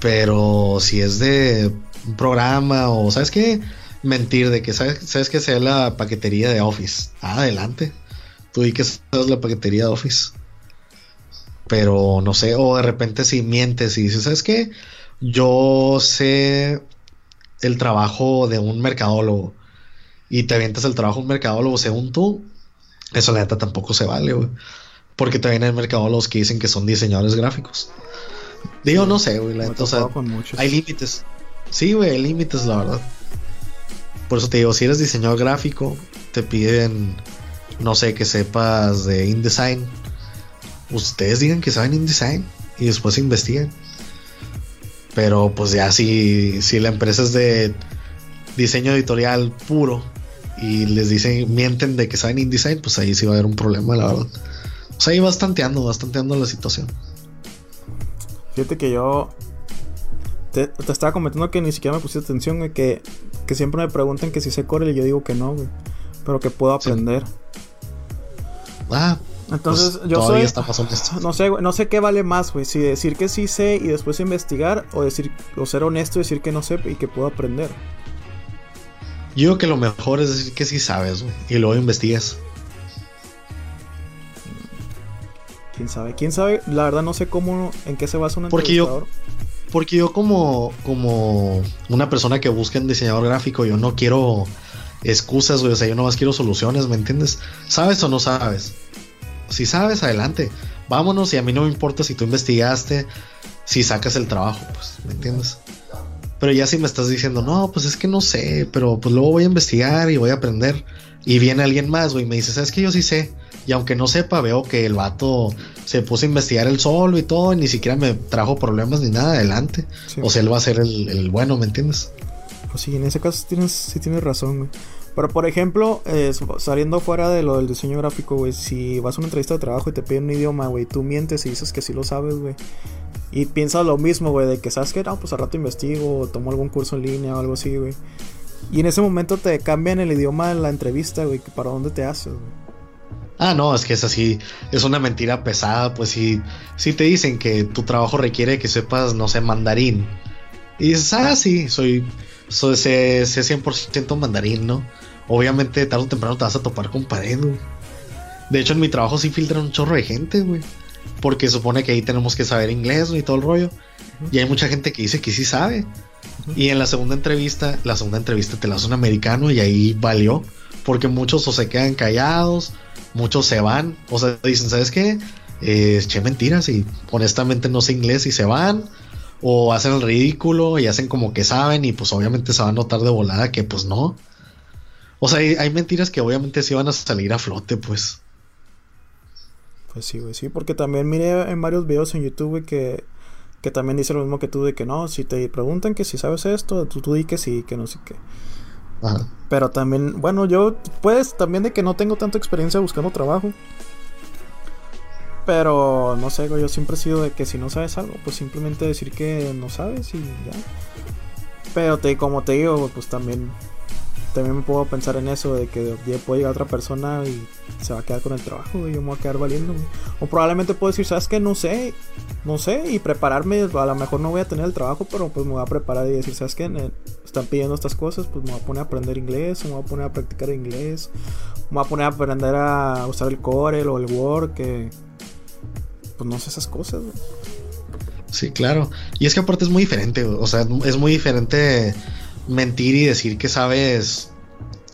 [SPEAKER 2] pero si es de un programa o, ¿sabes qué? Mentir de que, ¿sabes, sabes que sea la paquetería de Office? Ah, adelante. Tú di que sabes la paquetería de Office. Pero no sé, o de repente si mientes y dices, ¿sabes qué? Yo sé el trabajo de un mercadólogo y te avientas el trabajo de un mercadólogo según tú, eso la neta tampoco se vale, güey. Porque también hay mercadólogos que dicen que son diseñadores gráficos. Digo, no sé, güey, la neta, o sea, hay límites. Sí, güey, límites, la verdad. Por eso te digo, si eres diseñador gráfico, te piden, no sé, que sepas de InDesign. Ustedes digan que saben InDesign y después investigan. Pero pues ya si, si la empresa es de diseño editorial puro y les dicen, mienten de que saben InDesign, pues ahí sí va a haber un problema, la verdad. O sea, ahí bastanteando, bastanteando la situación.
[SPEAKER 1] Fíjate que yo te, estaba comentando que ni siquiera me pusiste atención, güey, que, que siempre me preguntan que si sé Corel y yo digo que no, güey. Pero que puedo aprender.
[SPEAKER 2] Ah.
[SPEAKER 1] Entonces, pues, yo soy. No sé, güey, no sé qué vale más, güey. Si decir que sí sé y después investigar, o decir, o ser honesto y decir que no sé y que puedo aprender.
[SPEAKER 2] Yo creo que lo mejor es decir que sí sabes, güey. Y luego investigas.
[SPEAKER 1] ¿Quién sabe? ¿Quién sabe? La verdad no sé cómo, en qué se basa un
[SPEAKER 2] Porque yo, porque yo como, como una persona que busca un diseñador gráfico, yo no quiero excusas, güey. O sea, yo nomás quiero soluciones, ¿me entiendes? ¿Sabes o no sabes? Si sabes, adelante. Vámonos y a mí no me importa si tú investigaste, si sacas el trabajo, pues, ¿me entiendes? Pero ya si me estás diciendo, no, pues es que no sé, pero pues luego voy a investigar y voy a aprender. Y viene alguien más, güey, y me dice, ¿sabes que Yo sí sé. Y aunque no sepa, veo que el vato se puso a investigar el solo y todo, y ni siquiera me trajo problemas ni nada adelante. O sea, él va a ser el, bueno, ¿me entiendes?
[SPEAKER 1] Pues sí, en ese caso tienes, sí tienes razón, güey. Pero por ejemplo, eh, saliendo fuera de lo del diseño gráfico, güey, si vas a una entrevista de trabajo y te piden un idioma, güey, tú mientes y dices que sí lo sabes, güey. Y piensas lo mismo, güey, de que sabes que no, pues al rato investigo, o tomo algún curso en línea o algo así, güey. Y en ese momento te cambian el idioma de la entrevista, güey, ¿para dónde te haces, güey?
[SPEAKER 2] Ah, no, es que es así, es una mentira pesada, pues si, si te dicen que tu trabajo requiere que sepas, no sé, mandarín. Y dices, ah, sí, soy, soy sé, 100% mandarín, ¿no? Obviamente tarde o temprano te vas a topar con pared, güey. De hecho, en mi trabajo sí filtran un chorro de gente, güey. porque supone que ahí tenemos que saber inglés y todo el rollo. Y hay mucha gente que dice que sí sabe. Y en la segunda entrevista, la segunda entrevista te la hace un americano y ahí valió. Porque muchos o se quedan callados, muchos se van, o sea, dicen, ¿sabes qué? Eh, che mentiras y honestamente no sé inglés y se van. O hacen el ridículo y hacen como que saben y pues obviamente se va a notar de volada que pues no. O sea, hay, mentiras que obviamente sí van a salir a flote, pues.
[SPEAKER 1] Pues sí, güey, sí, porque también miré en varios videos en YouTube, que, que también dice lo mismo que tú, de que no, si te preguntan que si sabes esto, tú, tú di que sí, que no sé qué. Pero también, bueno, yo, pues, también de que no tengo tanta experiencia buscando trabajo. Pero, no sé, yo siempre he sido de que si no sabes algo, pues simplemente decir que no sabes y ya. Pero te, como te digo, pues también también me puedo pensar en eso de que puede llegar otra persona y se va a quedar con el trabajo y yo me voy a quedar valiendo. O probablemente puedo decir, ¿sabes qué? No sé, no sé, y prepararme, a lo mejor no voy a tener el trabajo, pero pues me voy a preparar y decir, ¿sabes qué? Están pidiendo estas cosas, pues me voy a poner a aprender inglés, me voy a poner a practicar inglés, me voy a poner a aprender a usar el Corel o el Word, que pues no sé esas cosas.
[SPEAKER 2] Sí, claro. Y es que aparte es muy diferente, o sea, es muy diferente mentir y decir que sabes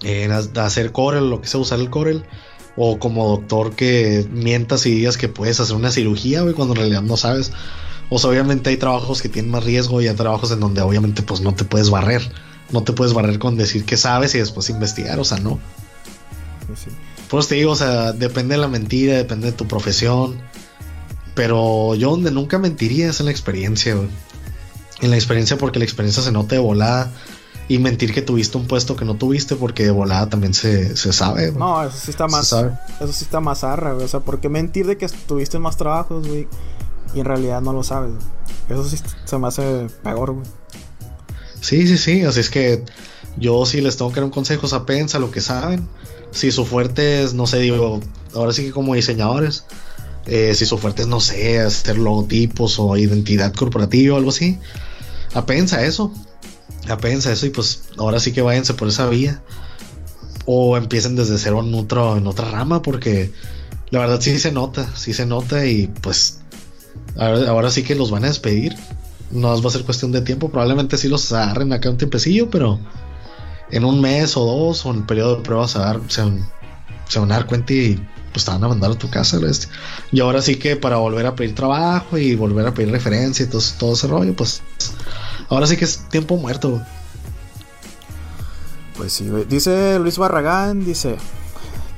[SPEAKER 2] eh, hacer Corel, lo que sea usar el Corel. O como doctor que mientas y digas que puedes hacer una cirugía, güey, cuando en realidad no sabes. O sea, obviamente hay trabajos que tienen más riesgo y hay trabajos en donde obviamente pues no te puedes barrer. No te puedes barrer con decir que sabes y después investigar, o sea, no. Pues, pues te digo, o sea, depende de la mentira, depende de tu profesión. Pero yo donde nunca mentiría es en la experiencia, güey. En la experiencia porque la experiencia se nota de volada y mentir que tuviste un puesto que no tuviste porque de volada también se, sabe.
[SPEAKER 1] No, eso sí está más. Eso sí está más arra, güey. O sea, ¿por qué mentir de que tuviste más trabajos, güey? Y en realidad no lo sabes. Eso sí se me hace peor, güey.
[SPEAKER 2] Sí, sí, sí. Así es que yo sí les tengo que dar un consejo, o sea, pensa lo que saben. Si su fuerte es, no sé, digo, ahora sí que como diseñadores, eh, si su fuerte es, no sé, hacer logotipos o identidad corporativa o algo así, apensa eso apenas eso y pues ahora sí que váyanse por esa vía o empiecen desde cero en, otro, en otra rama porque la verdad sí se nota, sí se nota y pues ahora, sí que los van a despedir. No va a ser cuestión de tiempo, probablemente sí los agarren acá un tiempecillo, pero en un mes o dos o en el periodo de pruebas a dar, se, van, a dar cuenta y pues te van a mandar a tu casa. Y ahora sí que para volver a pedir trabajo y volver a pedir referencia y todo, todo ese rollo, pues Ahora sí que es tiempo muerto.
[SPEAKER 1] Pues sí, Dice Luis Barragán, dice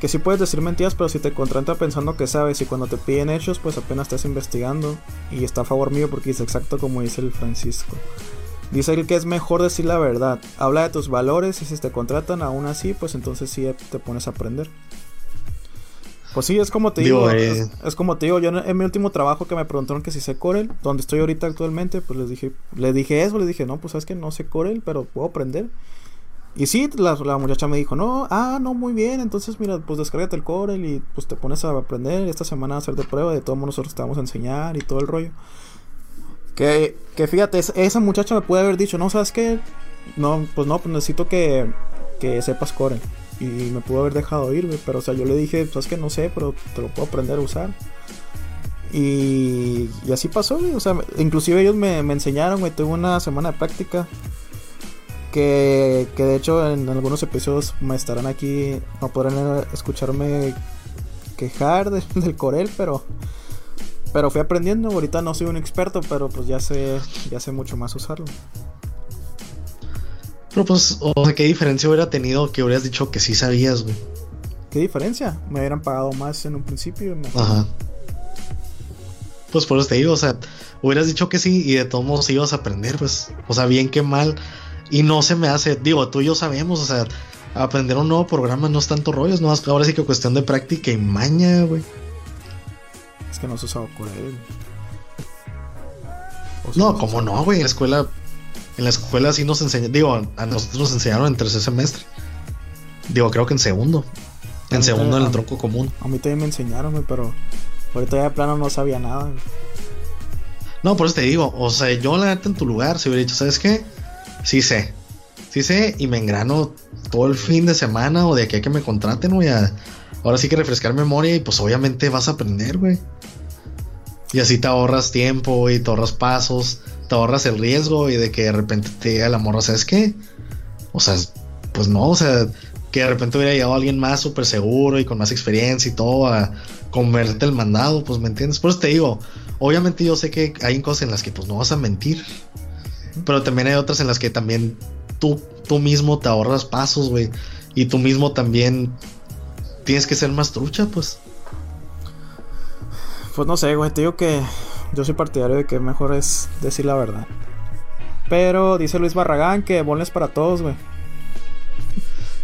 [SPEAKER 1] que sí puedes decir mentiras, pero si te contrata pensando que sabes y cuando te piden hechos, pues apenas estás investigando. Y está a favor mío porque es exacto como dice el Francisco. Dice él que es mejor decir la verdad. Habla de tus valores y si te contratan aún así, pues entonces sí te pones a aprender. Pues sí, es como te digo, eh, es, como te digo, yo en, mi último trabajo que me preguntaron que si sé Corel, donde estoy ahorita actualmente, pues les dije, le dije eso, le dije, no, pues sabes que no sé Corel, pero puedo aprender. Y sí, la, muchacha me dijo, no, ah, no, muy bien, entonces mira, pues descárgate el Corel y pues te pones a aprender esta semana a hacer de prueba, de modos nosotros te vamos a enseñar y todo el rollo. Que, que fíjate, esa muchacha me puede haber dicho, no, ¿sabes qué? No, pues no, pues necesito que, que sepas Corel y me pudo haber dejado ir, Pero, o sea, yo le dije, pues que no sé, pero te lo puedo aprender a usar. Y, y así pasó, O sea, inclusive ellos me, me enseñaron, güey. Tuve una semana de práctica. Que, que de hecho en algunos episodios me estarán aquí. No podrán escucharme quejar del Corel, pero. Pero fui aprendiendo. Ahorita no soy un experto, pero pues ya sé, ya sé mucho más usarlo.
[SPEAKER 2] Pero pues, o sea, ¿qué diferencia hubiera tenido que hubieras dicho que sí sabías, güey?
[SPEAKER 1] ¿Qué diferencia? Me hubieran pagado más en un principio. Ajá.
[SPEAKER 2] Pues por eso te digo, o sea, hubieras dicho que sí y de todos modos ibas a aprender, pues. O sea, bien que mal. Y no se me hace, digo, tú y yo sabemos, o sea, aprender un nuevo programa no es tanto rollo, no ahora sí que cuestión de práctica y maña, güey.
[SPEAKER 1] Es que no se usaba por él.
[SPEAKER 2] No, ¿cómo no, güey? En la escuela en la escuela sí nos enseñaron, digo, a nosotros nos enseñaron en tercer semestre. Digo, creo que en segundo. En segundo en el tronco común.
[SPEAKER 1] A mí también me enseñaron, pero ahorita ya de plano no sabía nada.
[SPEAKER 2] No, por eso te digo, o sea, yo la neta en tu lugar, si hubiera dicho, ¿sabes qué? Sí sé. Sí sé y me engrano todo el fin de semana o de aquí a que me contraten, güey. ahora sí que refrescar memoria y pues obviamente vas a aprender, güey. Y así te ahorras tiempo y te ahorras pasos, te ahorras el riesgo y de que de repente te diga la morra, ¿sabes qué? O sea, pues no, o sea, que de repente hubiera llegado alguien más súper seguro y con más experiencia y todo a convertirte el mandado, pues me entiendes. Por eso te digo, obviamente yo sé que hay cosas en las que pues no vas a mentir, pero también hay otras en las que también tú, tú mismo te ahorras pasos, güey, y tú mismo también tienes que ser más trucha, pues.
[SPEAKER 1] Pues no sé, güey, te digo que yo soy partidario de que mejor es decir la verdad. Pero dice Luis Barragán que boles para todos, güey.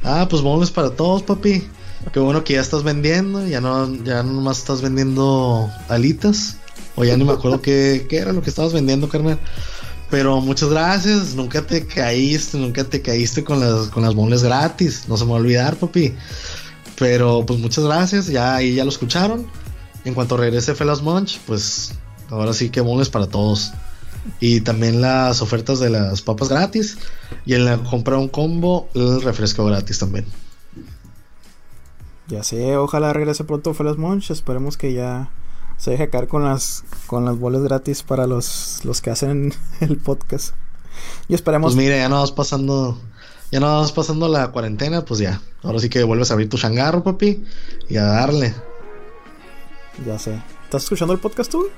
[SPEAKER 2] Ah, pues boles para todos, papi. Qué bueno que ya estás vendiendo, ya no, ya estás vendiendo alitas. O ya ni me acuerdo qué, qué era lo que estabas vendiendo, carnal. Pero muchas gracias, nunca te caíste, nunca te caíste con las, con las boles gratis. No se me va a olvidar, papi. Pero pues muchas gracias, ya ahí ya lo escucharon. En cuanto regrese Felas Munch, pues ahora sí que moles para todos. Y también las ofertas de las papas gratis. Y en la compra un combo, el refresco gratis también.
[SPEAKER 1] Ya sé, ojalá regrese pronto Felas Munch. Esperemos que ya se deje caer con las con las bolas gratis para los, los que hacen el podcast. Y esperemos.
[SPEAKER 2] Pues mire, ya no vas pasando. Ya no vas pasando la cuarentena, pues ya. Ahora sí que vuelves a abrir tu changarro, papi. Y a darle.
[SPEAKER 1] Ya sé. ¿Estás escuchando el podcast tú?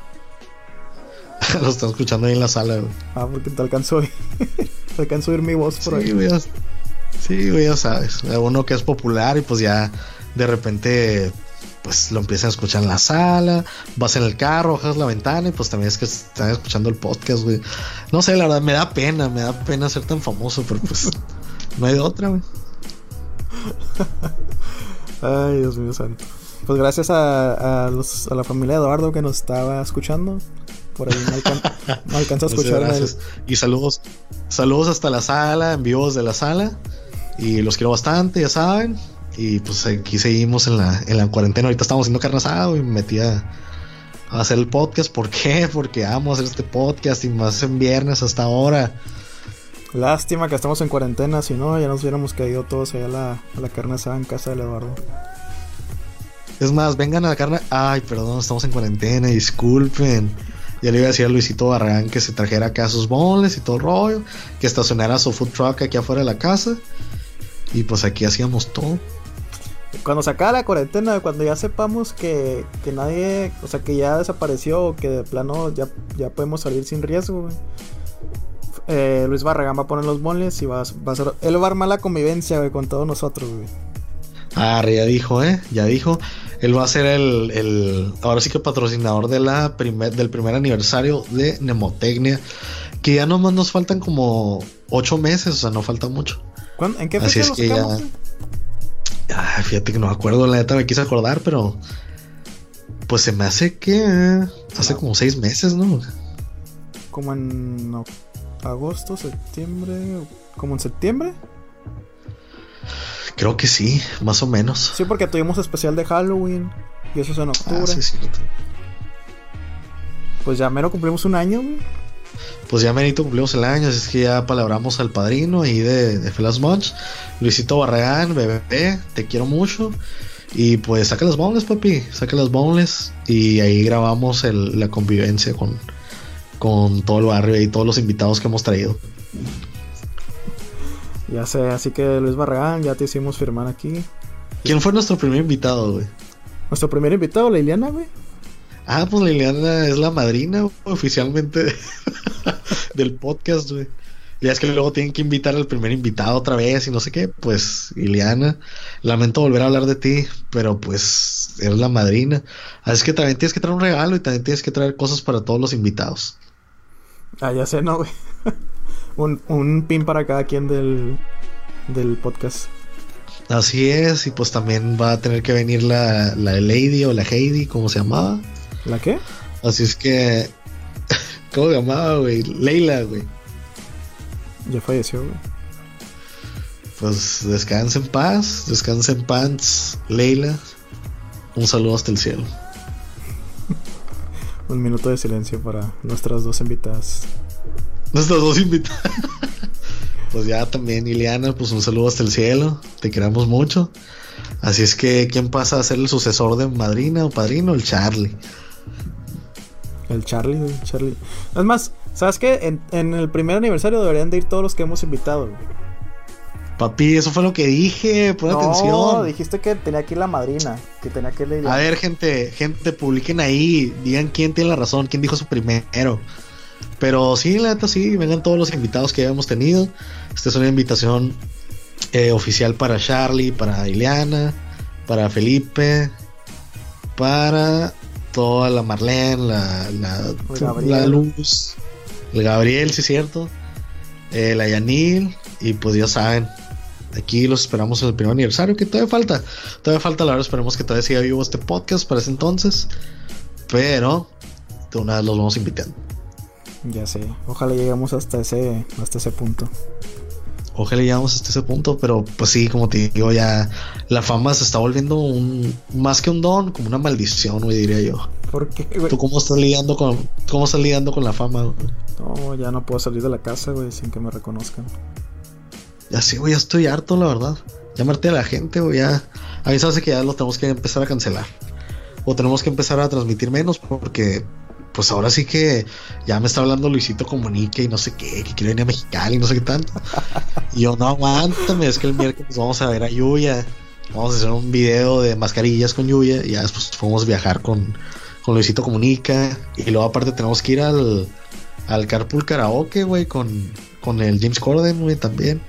[SPEAKER 2] Lo están escuchando ahí en la sala, güey.
[SPEAKER 1] Ah, porque te alcanzó, te alcanzó a oír mi voz por
[SPEAKER 2] sí,
[SPEAKER 1] ahí.
[SPEAKER 2] Güey, sí, güey, ya sabes. Uno que es popular y pues ya de repente pues lo empiezan a escuchar en la sala, vas en el carro, bajas la ventana y pues también es que están escuchando el podcast, güey. No sé, la verdad, me da pena, me da pena ser tan famoso, pero pues no hay de otra, güey.
[SPEAKER 1] Ay, Dios mío santo. Pues gracias a, los, a la familia de Eduardo que nos estaba escuchando. Por ahí no, alcanza a escuchar.
[SPEAKER 2] Y saludos, saludos hasta la sala, en vivos de la sala. Y los quiero bastante, ya saben. Y pues aquí seguimos en la, en la cuarentena. Ahorita estamos haciendo carne asado y me metí a, hacer el podcast. ¿Por qué? Porque amo hacer este podcast y más en viernes hasta ahora.
[SPEAKER 1] Lástima que estamos en cuarentena, si no, ya nos hubiéramos caído todos allá a la, a la carne asada en casa del Eduardo.
[SPEAKER 2] Es más, vengan a la carne. Ay, perdón, estamos en cuarentena, disculpen. Ya le iba a decir a Luisito Barragán que se trajera acá sus boles y todo el rollo, que estacionara su food truck aquí afuera de la casa. Y pues aquí hacíamos todo.
[SPEAKER 1] Cuando se acabe la cuarentena, cuando ya sepamos que, que nadie, o sea, que ya desapareció o que de plano ya, ya podemos salir sin riesgo, eh, Luis Barragán va a poner los boles y va, va a ser. Él va a armar la convivencia, güey, con todos nosotros, güey.
[SPEAKER 2] Ah, ya dijo, ¿eh? Ya dijo. Él va a ser el, el ahora sí que patrocinador de la primer, del primer aniversario de Nemotecnia. Que ya nomás nos faltan como ocho meses, o sea, no falta mucho.
[SPEAKER 1] ¿En qué fecha Así es que ya.
[SPEAKER 2] Ah, fíjate que no me acuerdo, la neta me quise acordar, pero. Pues se me hace que. Hace como seis meses, ¿no?
[SPEAKER 1] Como en agosto, septiembre. Como en septiembre.
[SPEAKER 2] Creo que sí, más o menos.
[SPEAKER 1] Sí, porque tuvimos especial de Halloween. Y eso es en octubre. Ah, sí, cierto. Pues ya mero cumplimos un año,
[SPEAKER 2] Pues ya merito cumplimos el año, así es que ya palabramos al padrino ahí de, de Felas Munch. Luisito Barragán, bebé, te quiero mucho. Y pues saca las boneless, papi, saca las boneless. Y ahí grabamos la convivencia con, con todo el barrio y todos los invitados que hemos traído.
[SPEAKER 1] Ya sé, así que Luis Barragán, ya te hicimos firmar aquí.
[SPEAKER 2] ¿Quién fue nuestro primer invitado, güey?
[SPEAKER 1] Nuestro primer invitado, Liliana, güey.
[SPEAKER 2] Ah, pues Liliana es la madrina oficialmente del podcast, güey. Ya es que luego tienen que invitar al primer invitado otra vez y no sé qué. Pues, Liliana, lamento volver a hablar de ti, pero pues eres la madrina. Así que también tienes que traer un regalo y también tienes que traer cosas para todos los invitados.
[SPEAKER 1] Ah, ya sé, no, güey. un, un pin para cada quien del, del podcast.
[SPEAKER 2] Así es, y pues también va a tener que venir la, la Lady o la Heidi, como se llamaba.
[SPEAKER 1] ¿La qué?
[SPEAKER 2] Así es que. ¿Cómo se llamaba, güey? Leila, güey.
[SPEAKER 1] Ya falleció, güey.
[SPEAKER 2] Pues descansa en paz, descansa en paz, Leila. Un saludo hasta el cielo.
[SPEAKER 1] Un minuto de silencio para nuestras dos invitadas.
[SPEAKER 2] Nuestras dos invitadas. pues ya también, Ileana, pues un saludo hasta el cielo. Te queremos mucho. Así es que, ¿quién pasa a ser el sucesor de madrina o padrino? El Charlie.
[SPEAKER 1] El Charlie, el Charlie. Es más, ¿sabes qué? En, el primer aniversario deberían de ir todos los que hemos invitado.
[SPEAKER 2] Papi, eso fue lo que dije, pon no, atención.
[SPEAKER 1] dijiste que tenía que ir la madrina, que tenía que leer.
[SPEAKER 2] A ver, gente, gente, publiquen ahí, digan quién tiene la razón, quién dijo su primero. Pero sí, la neta sí, vengan todos los invitados que habíamos tenido. Esta es una invitación eh, oficial para Charlie, para Ileana, para Felipe, para toda la Marlene, la, la, Luz, el Gabriel, sí es cierto, eh, la Yanil, y pues ya saben, aquí los esperamos en el primer aniversario, que todavía falta, todavía falta, la verdad, esperemos que todavía siga vivo este podcast para ese entonces, pero de una vez los vamos invitando.
[SPEAKER 1] Ya sé, ojalá lleguemos hasta ese, hasta ese punto
[SPEAKER 2] ojalá llegamos hasta ese punto, pero pues sí, como te digo, ya la fama se está volviendo un más que un don, como una maldición, güey, diría yo.
[SPEAKER 1] ¿Por qué,
[SPEAKER 2] ¿Tú cómo estás lidiando con cómo estás lidiando con la fama?
[SPEAKER 1] No, ya no puedo salir de la casa, güey, sin que me reconozcan.
[SPEAKER 2] Ya sí, güey, ya estoy harto, la verdad. Llamarte a la gente, güey, ya. A mí se hace que ya lo tenemos que empezar a cancelar. O tenemos que empezar a transmitir menos porque pues ahora sí que ya me está hablando Luisito Comunique y no sé qué, que quiere venir a Mexicali y no sé qué tanto. Y yo, no, aguántame, es que el miércoles vamos a ver a Yuya. Vamos a hacer un video de mascarillas con Yuya y ya después podemos viajar con, con Luisito Comunica. Y luego aparte tenemos que ir al, al Carpool Karaoke, güey, con, con el James Corden, güey, también.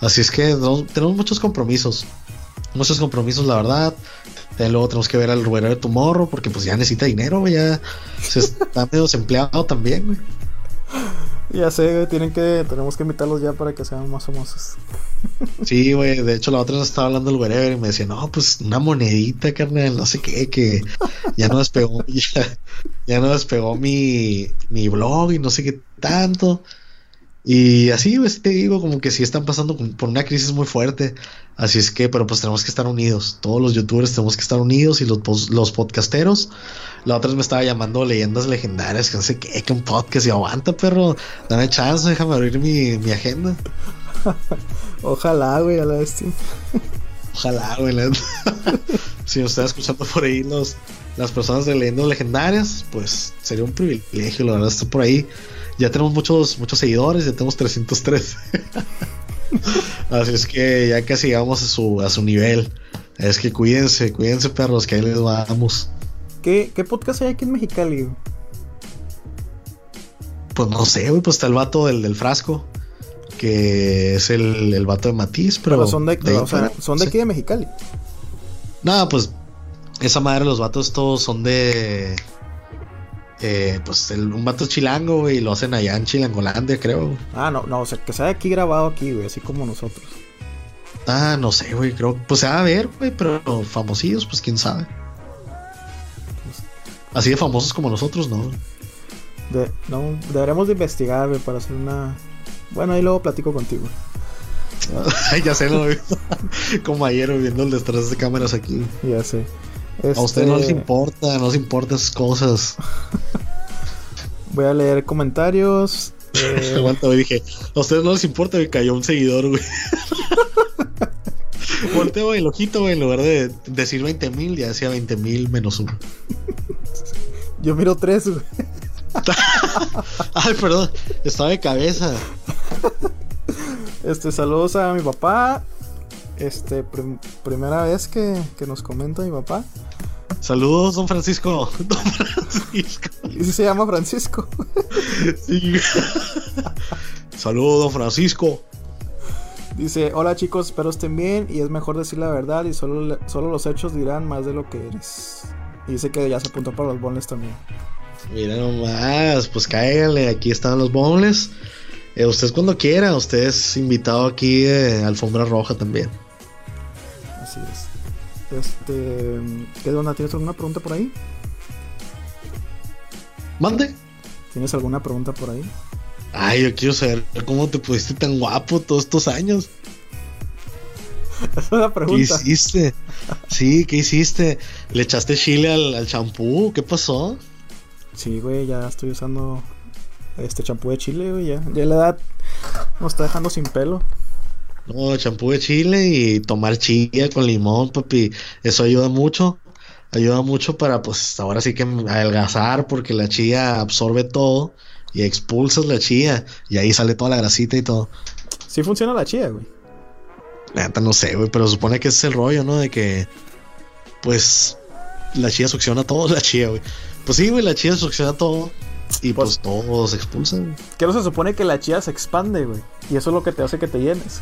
[SPEAKER 2] Así es que tenemos muchos compromisos. Muchos compromisos, la verdad luego tenemos que ver al ruedero de tu morro porque pues ya necesita dinero, güey. Ya se está medio desempleado también, güey.
[SPEAKER 1] Ya sé, güey, tienen que, tenemos que invitarlos ya para que sean más famosos.
[SPEAKER 2] Sí, güey, de hecho la otra vez estaba hablando el wherever y me decía, no, pues una monedita, carnal, no sé qué, que ya no despegó, ya, ya no despegó mi, mi blog y no sé qué tanto. Y así, pues te digo, como que sí están pasando por una crisis muy fuerte. Así es que, pero pues tenemos que estar unidos. Todos los youtubers tenemos que estar unidos y los, los podcasteros. La otra vez me estaba llamando leyendas legendarias, que no sé qué, que un podcast. Y aguanta, perro, dame chance, déjame abrir mi, mi agenda.
[SPEAKER 1] Ojalá, güey, a la bestia.
[SPEAKER 2] Ojalá, güey. si nos están escuchando por ahí los, las personas de leyendas legendarias, pues sería un privilegio, la verdad, estar por ahí ya tenemos muchos, muchos seguidores, ya tenemos 303. Así es que ya casi llegamos a su, a su nivel. Es que cuídense, cuídense perros, que ahí les vamos.
[SPEAKER 1] ¿Qué, qué podcast hay aquí en Mexicali?
[SPEAKER 2] Pues no sé, güey, pues está el vato del, del frasco, que es el, el vato de Matiz, pero...
[SPEAKER 1] son de, son de aquí de Mexicali.
[SPEAKER 2] Nada, pues esa madre, los vatos todos son de eh, pues el, un vato chilango, güey, lo hacen allá en Chilangolandia, creo.
[SPEAKER 1] Ah, no, no, o sea, que sea aquí grabado aquí, güey, así como nosotros.
[SPEAKER 2] Ah, no sé, güey, creo, pues se va a ver, güey, pero famosillos, pues quién sabe. Así de famosos como nosotros, ¿no?
[SPEAKER 1] no, deberemos de investigar, güey, para hacer una... Bueno, ahí luego platico contigo.
[SPEAKER 2] ya sé, lo como ayer viendo el detrás de cámaras aquí.
[SPEAKER 1] Ya sé.
[SPEAKER 2] A usted no les este, importa, no les importa esas cosas.
[SPEAKER 1] Voy a leer comentarios.
[SPEAKER 2] Eh... Aguanta, dije, a ustedes no les importa que cayó un seguidor, güey. Volteo el ojito, güey, en lugar de decir 20 mil, ya decía 20 mil menos uno.
[SPEAKER 1] Yo miro tres, güey.
[SPEAKER 2] Ay, perdón, estaba de cabeza.
[SPEAKER 1] Este, saludos a mi papá, este, primera vez que, nos comenta mi papá.
[SPEAKER 2] Saludos, don Francisco. Don Francisco.
[SPEAKER 1] ¿Y si se llama Francisco?
[SPEAKER 2] sí. Saludos, don Francisco.
[SPEAKER 1] Dice, hola chicos, espero estén bien y es mejor decir la verdad y solo, solo los hechos dirán más de lo que eres. Y dice que ya se apuntó para los bonles también.
[SPEAKER 2] Mira nomás, pues cáiganle, aquí están los bonles. Eh, usted cuando quiera, usted es invitado aquí de Alfombra Roja también.
[SPEAKER 1] Así es. Este. ¿Qué onda? ¿Tienes alguna pregunta por ahí?
[SPEAKER 2] Mande.
[SPEAKER 1] ¿Tienes alguna pregunta por ahí?
[SPEAKER 2] Ay, yo quiero saber cómo te pusiste tan guapo todos estos años.
[SPEAKER 1] Esa es la pregunta.
[SPEAKER 2] ¿Qué hiciste? Sí, ¿qué hiciste? ¿Le echaste chile al champú? ¿Qué pasó?
[SPEAKER 1] Sí, güey, ya estoy usando este champú de chile, güey, ya. Ya la edad nos está dejando sin pelo.
[SPEAKER 2] No, champú de chile y tomar chía con limón, papi. Eso ayuda mucho ayuda mucho para, pues, ahora sí que adelgazar, porque la chía absorbe todo y expulsas la chía y ahí sale toda la grasita y todo.
[SPEAKER 1] Sí funciona la chía, güey.
[SPEAKER 2] Neta, no sé, güey, pero supone que ese es el rollo, ¿no? De que, pues, la chía succiona todo, la chía, güey. Pues sí, güey, la chía succiona todo. Y pues, pues todo se expulsa, güey.
[SPEAKER 1] Que no se supone que la chía se expande, güey. Y eso es lo que te hace que te llenes.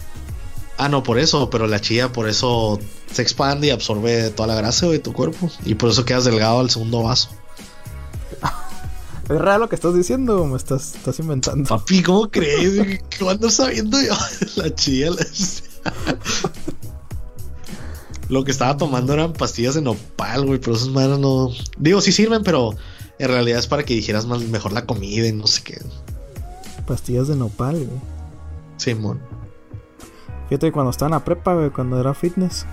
[SPEAKER 2] Ah, no, por eso, pero la chía por eso se expande y absorbe toda la grasa de tu cuerpo. Y por eso quedas delgado al segundo vaso.
[SPEAKER 1] Es raro lo que estás diciendo, me estás, estás inventando.
[SPEAKER 2] Papi, ¿cómo crees? ¿Qué ando sabiendo yo? La chía, la Lo que estaba tomando eran pastillas de nopal, güey, pero esas madres no. Digo, sí sirven, pero en realidad es para que dijeras más mejor la comida y no sé qué.
[SPEAKER 1] Pastillas de nopal, güey.
[SPEAKER 2] Simón.
[SPEAKER 1] Fíjate que cuando estaba en la prepa, güey, cuando era fitness,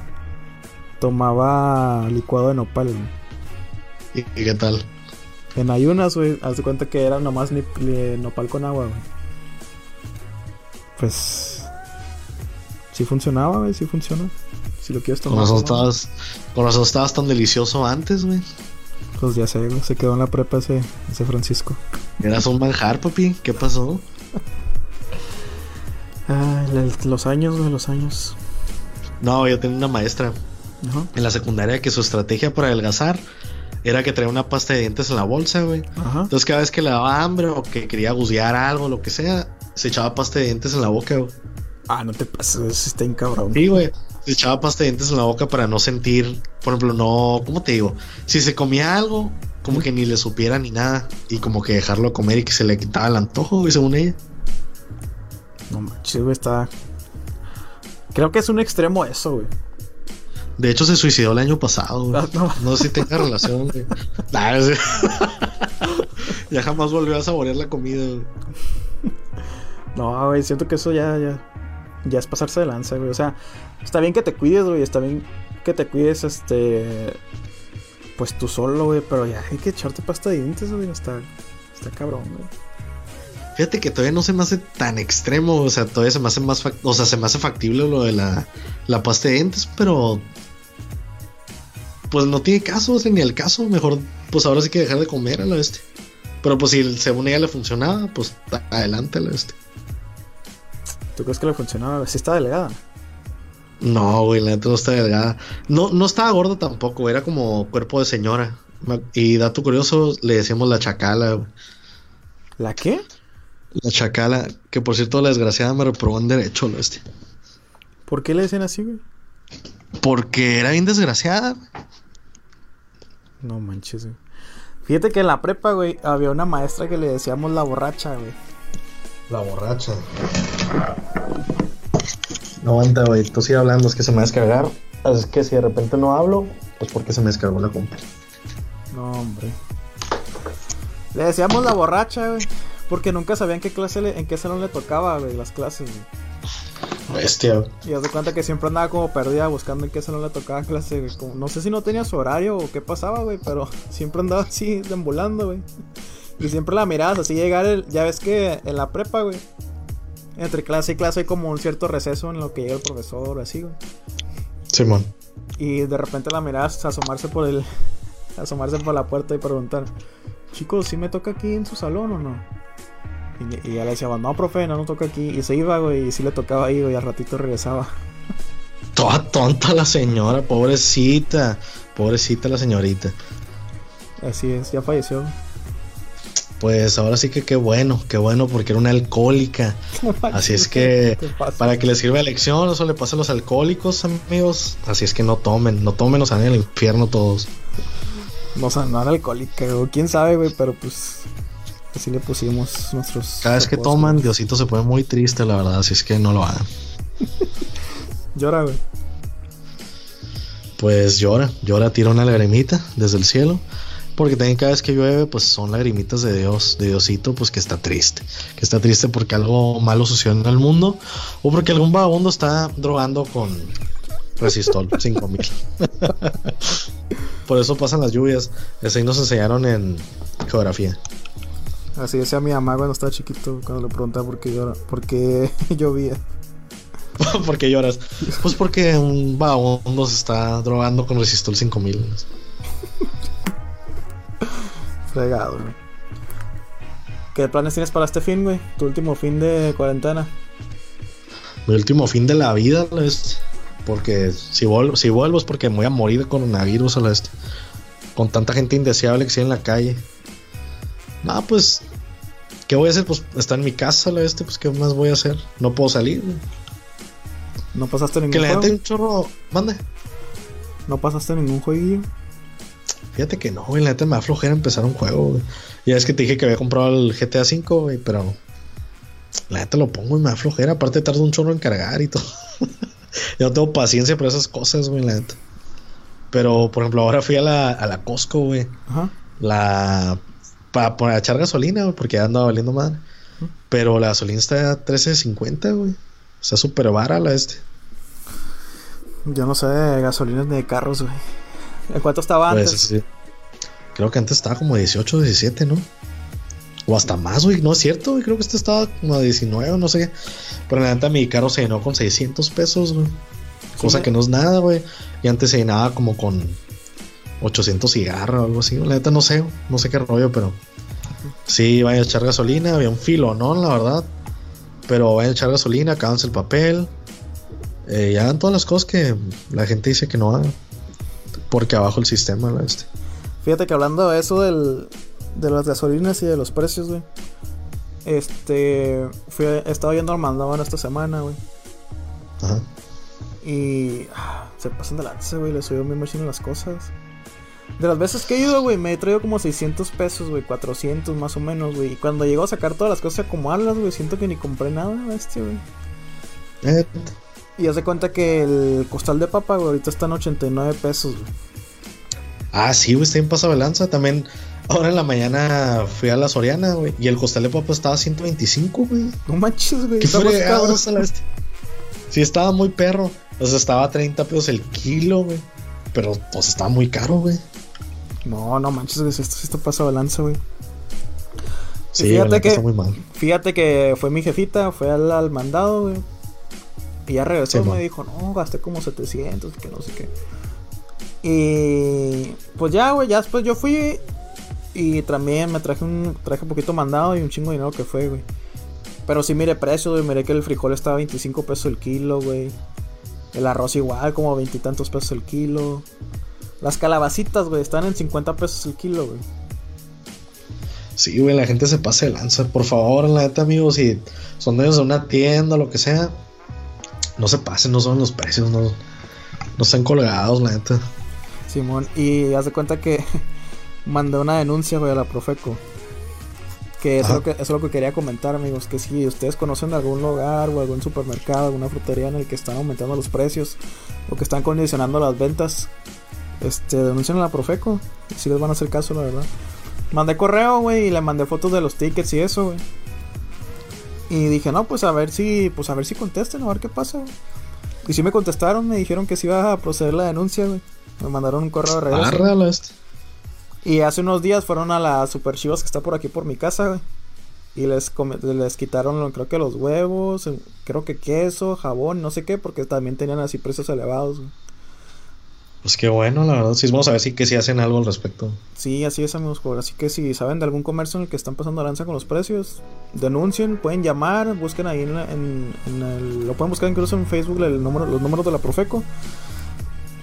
[SPEAKER 1] tomaba licuado de nopal,
[SPEAKER 2] güey. ¿Y qué tal?
[SPEAKER 1] En ayunas, güey, haz de cuenta que era nomás nopal con agua, güey. Pues. Sí funcionaba, güey, sí funciona. Si lo quieres tomar.
[SPEAKER 2] Con razón estabas, con estabas tan delicioso antes, güey.
[SPEAKER 1] Pues ya sé, güey, se quedó en la prepa ese, ese Francisco.
[SPEAKER 2] Eras un manjar, papi, ¿qué pasó?
[SPEAKER 1] Ay, los años, güey, los años.
[SPEAKER 2] No, yo tenía una maestra en la secundaria que su estrategia para adelgazar era que traía una pasta de dientes en la bolsa, güey. Entonces cada vez que le daba hambre o que quería gusear algo, lo que sea, se echaba pasta de dientes en la boca, güey.
[SPEAKER 1] Ah, no te pases, está en cabrón.
[SPEAKER 2] Sí, güey. Se echaba pasta de dientes en la boca para no sentir, por ejemplo, no, ¿cómo te digo? Si se comía algo, como que ni le supiera ni nada. Y como que dejarlo comer y que se le quitaba el antojo, güey, según ella.
[SPEAKER 1] No manches, güey, está. Creo que es un extremo eso, güey.
[SPEAKER 2] De hecho, se suicidó el año pasado. Ah, no. sé si tenga relación. ya jamás volvió a saborear la comida.
[SPEAKER 1] No, güey, siento que eso ya, ya, ya es pasarse de lanza, güey. O sea, está bien que te cuides, güey. Está bien que te cuides, este. Pues tú solo, güey. Pero ya hay que echarte pasta de dientes, güey. Está, está cabrón, güey.
[SPEAKER 2] Fíjate que todavía no se me hace tan extremo, o sea, todavía se me hace más, o sea, se me hace factible lo de la, la pasta de dientes, pero pues no tiene caso, o ni el caso. Mejor, pues ahora sí que dejar de comer a la este. Pero pues si según ella le funcionaba, pues adelante a la este.
[SPEAKER 1] ¿Tú crees que le funcionaba? ¿Sí está delgada?
[SPEAKER 2] No, güey, la neta no está delgada. No, no estaba gorda tampoco, era como cuerpo de señora. Y dato curioso, le decíamos la chacala,
[SPEAKER 1] ¿La qué?
[SPEAKER 2] La chacala, que por cierto la desgraciada me reprobó en derecho, la este.
[SPEAKER 1] ¿Por qué le decían así, güey?
[SPEAKER 2] Porque era bien desgraciada.
[SPEAKER 1] No manches, güey. Fíjate que en la prepa, güey, había una maestra que le decíamos la borracha, güey.
[SPEAKER 2] La borracha. No aguanta, güey. Tú sigue hablando, es que se me va a descargar. Es que si de repente no hablo, pues porque se me descargó la compa.
[SPEAKER 1] No, hombre. Le decíamos la borracha, güey. Porque nunca sabían qué clase en qué salón le tocaba, güey, las clases, güey.
[SPEAKER 2] Bestia.
[SPEAKER 1] Y haz de cuenta que siempre andaba como perdida buscando en qué salón le tocaba clase. no sé si no tenía su horario o qué pasaba, güey, pero siempre andaba así deambulando, güey. Y siempre la mirabas así llegar el, ya ves que en la prepa, güey. Entre clase y clase hay como un cierto receso en lo que llega el profesor o así, güey.
[SPEAKER 2] Simón.
[SPEAKER 1] Y de repente la mirabas asomarse por el asomarse por la puerta y preguntar, "Chicos, ¿sí me toca aquí en su salón o no?" Y, ya le decía, no, profe, no, no toca aquí. Y se iba, güey, y sí le tocaba ahí, güey, y al ratito regresaba.
[SPEAKER 2] Toda tonta la señora, pobrecita. Pobrecita la señorita.
[SPEAKER 1] Así es, ya falleció.
[SPEAKER 2] Pues ahora sí que qué bueno, qué bueno, porque era una alcohólica. Así es que, para que les sirva de lección, eso le pasa a los alcohólicos, amigos. Así es que no tomen, no tomen, nos salen al infierno todos.
[SPEAKER 1] No, no era alcohólica, quién sabe, güey, pero pues Así le pusimos nuestros.
[SPEAKER 2] Cada vez que toman, Diosito se pone muy triste, la verdad. Así es que no lo hagan.
[SPEAKER 1] llora, güey.
[SPEAKER 2] Pues llora, llora, tira una lagrimita desde el cielo. Porque también cada vez que llueve, pues son lagrimitas de Dios, de Diosito, pues que está triste. Que está triste porque algo malo sucedió en el mundo. O porque algún vagabundo está drogando con Resistol 5000. Por eso pasan las lluvias. Así nos enseñaron en geografía.
[SPEAKER 1] Así decía mi mamá cuando estaba chiquito, cuando le preguntaba por qué, llora, por qué llovía.
[SPEAKER 2] ¿Por qué lloras? Pues porque un vagabundo se está drogando con Resistol 5000.
[SPEAKER 1] Fregado, güey. ¿Qué planes tienes para este fin, güey? Tu último fin de cuarentena.
[SPEAKER 2] Mi último fin de la vida, es porque si vuelvo, si vuelvo es porque me voy a morir de coronavirus a la este. Con tanta gente indeseable que sigue en la calle. No, pues. ¿Qué voy a hacer? Pues estar en mi casa la este, pues ¿qué más voy a hacer? No puedo salir.
[SPEAKER 1] ¿No pasaste ningún
[SPEAKER 2] Que la gente un chorro. Mande.
[SPEAKER 1] ¿No pasaste ningún jueguillo?
[SPEAKER 2] Fíjate que no, güey. La neta me da flojera empezar un juego, güey. Ya es que te dije que había comprado el GTA V, güey, pero. La neta lo pongo y me da flojera. Aparte, tarda un chorro en cargar y todo. Yo no tengo paciencia para esas cosas, güey, la neta. Pero, por ejemplo, ahora fui a la, a la Costco, güey. Ajá. La. Para echar gasolina, güey, porque ya andaba valiendo madre. Pero la gasolina está a 13.50, güey. Está súper vara la este.
[SPEAKER 1] Yo no sé de gasolinas ni de carros, güey. ¿En cuánto estaba pues, antes? Sí.
[SPEAKER 2] Creo que antes estaba como 18, 17, ¿no? O hasta más, güey. No es cierto, güey. Creo que este estaba como a 19, no sé. Pero la neta mi carro se llenó con 600 pesos, güey. Cosa que no es nada, güey. Y antes se llenaba como con 800 cigarros o algo así. La neta no sé, no sé qué rollo, pero sí, vaya a echar gasolina. Había un filo, ¿no? La verdad. Pero vaya a echar gasolina, acábanse el papel. Eh, ya hagan todas las cosas que la gente dice que no hagan. Porque abajo el sistema, este.
[SPEAKER 1] Fíjate que hablando de eso del, de las gasolinas y de los precios, güey. Este. Fui, he estado yendo al mandado esta semana, güey. Ajá. Y. Ah, se pasan de lance, güey. Le subió mi machine las cosas. De las veces que he ido, güey, me he traído como 600 pesos, güey, 400 más o menos, güey. Y cuando llego a sacar todas las cosas y acomodarlas, güey, siento que ni compré nada, este, güey. Eh. Y haz de cuenta que el costal de papa, güey, ahorita está en 89 pesos, güey.
[SPEAKER 2] Ah, sí, güey, está en paso de lanza. También, ahora en la mañana fui a la Soriana, güey, y el costal de papa estaba a 125, güey.
[SPEAKER 1] No manches, güey.
[SPEAKER 2] ¿Qué fregados este? Sí, estaba muy perro. O sea, estaba a 30 pesos el kilo, güey. Pero, pues, estaba muy caro, güey.
[SPEAKER 1] No, no manches. Esto sí está pasado de lanza, güey.
[SPEAKER 2] Sí, fíjate que, muy mal.
[SPEAKER 1] Fíjate que fue mi jefita, fue al, mandado, güey. Y ya regresó y me dijo, no, gasté como 700, que no sé qué. Y pues ya, güey, ya después yo fui y también me traje un traje un poquito mandado y un chingo de dinero que fue, güey. Pero sí mire precio, güey, miré que el frijol estaba a 25 pesos el kilo, güey. El arroz igual, como veintitantos pesos el kilo. Las calabacitas, güey, están en 50 pesos el kilo, güey.
[SPEAKER 2] Sí, güey, la gente se pasa de lanza. Por favor, la neta, amigos, si son dueños de una tienda o lo que sea, no se pasen, no son los precios, no, no están colgados, la neta.
[SPEAKER 1] Simón, y haz de cuenta que mandé una denuncia, güey, a la Profeco. Que eso, es lo que eso es lo que quería comentar, amigos. Que si ustedes conocen algún lugar o algún supermercado, alguna frutería en el que están aumentando los precios o que están condicionando las ventas, este, denuncian a la Profeco. Si les van a hacer caso, la verdad. Mandé correo, güey, y le mandé fotos de los tickets y eso, güey. Y dije, no, pues a ver si, pues a ver si contesten, a ver qué pasa, Y si me contestaron, me dijeron que si iba a proceder la denuncia, güey. Me mandaron un correo de regreso. Este. Y hace unos días fueron a la Super Chivas que está por aquí por mi casa, güey. Y les, les quitaron, creo que los huevos, creo que queso, jabón, no sé qué, porque también tenían así precios elevados, güey.
[SPEAKER 2] Pues qué bueno, la verdad. Sí, vamos a ver si que si hacen algo al respecto.
[SPEAKER 1] Sí, así es, amigos. Así que si saben de algún comercio en el que están pasando lanza con los precios, denuncien, pueden llamar, busquen ahí en, el, lo pueden buscar incluso en Facebook el número, los números de la Profeco.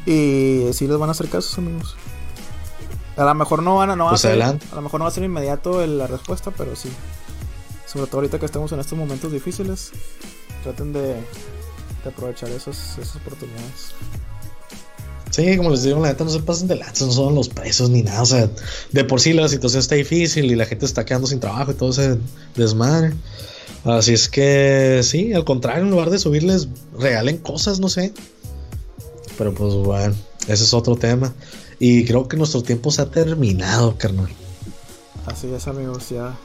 [SPEAKER 1] Y si les van a hacer casos, amigos. A lo mejor no van a, no va a pues ser, a lo mejor no va a ser inmediato la respuesta, pero sí. Sobre todo ahorita que estamos en estos momentos difíciles, traten de, aprovechar esas, esas oportunidades.
[SPEAKER 2] Sí, como les digo, la neta no se pasen de no son los precios ni nada. O sea, de por sí la situación está difícil y la gente está quedando sin trabajo y todo ese desmadre. Así es que sí, al contrario, en lugar de subirles, regalen cosas, no sé. Pero pues bueno, ese es otro tema. Y creo que nuestro tiempo se ha terminado, carnal.
[SPEAKER 1] Así es, amigos, ya,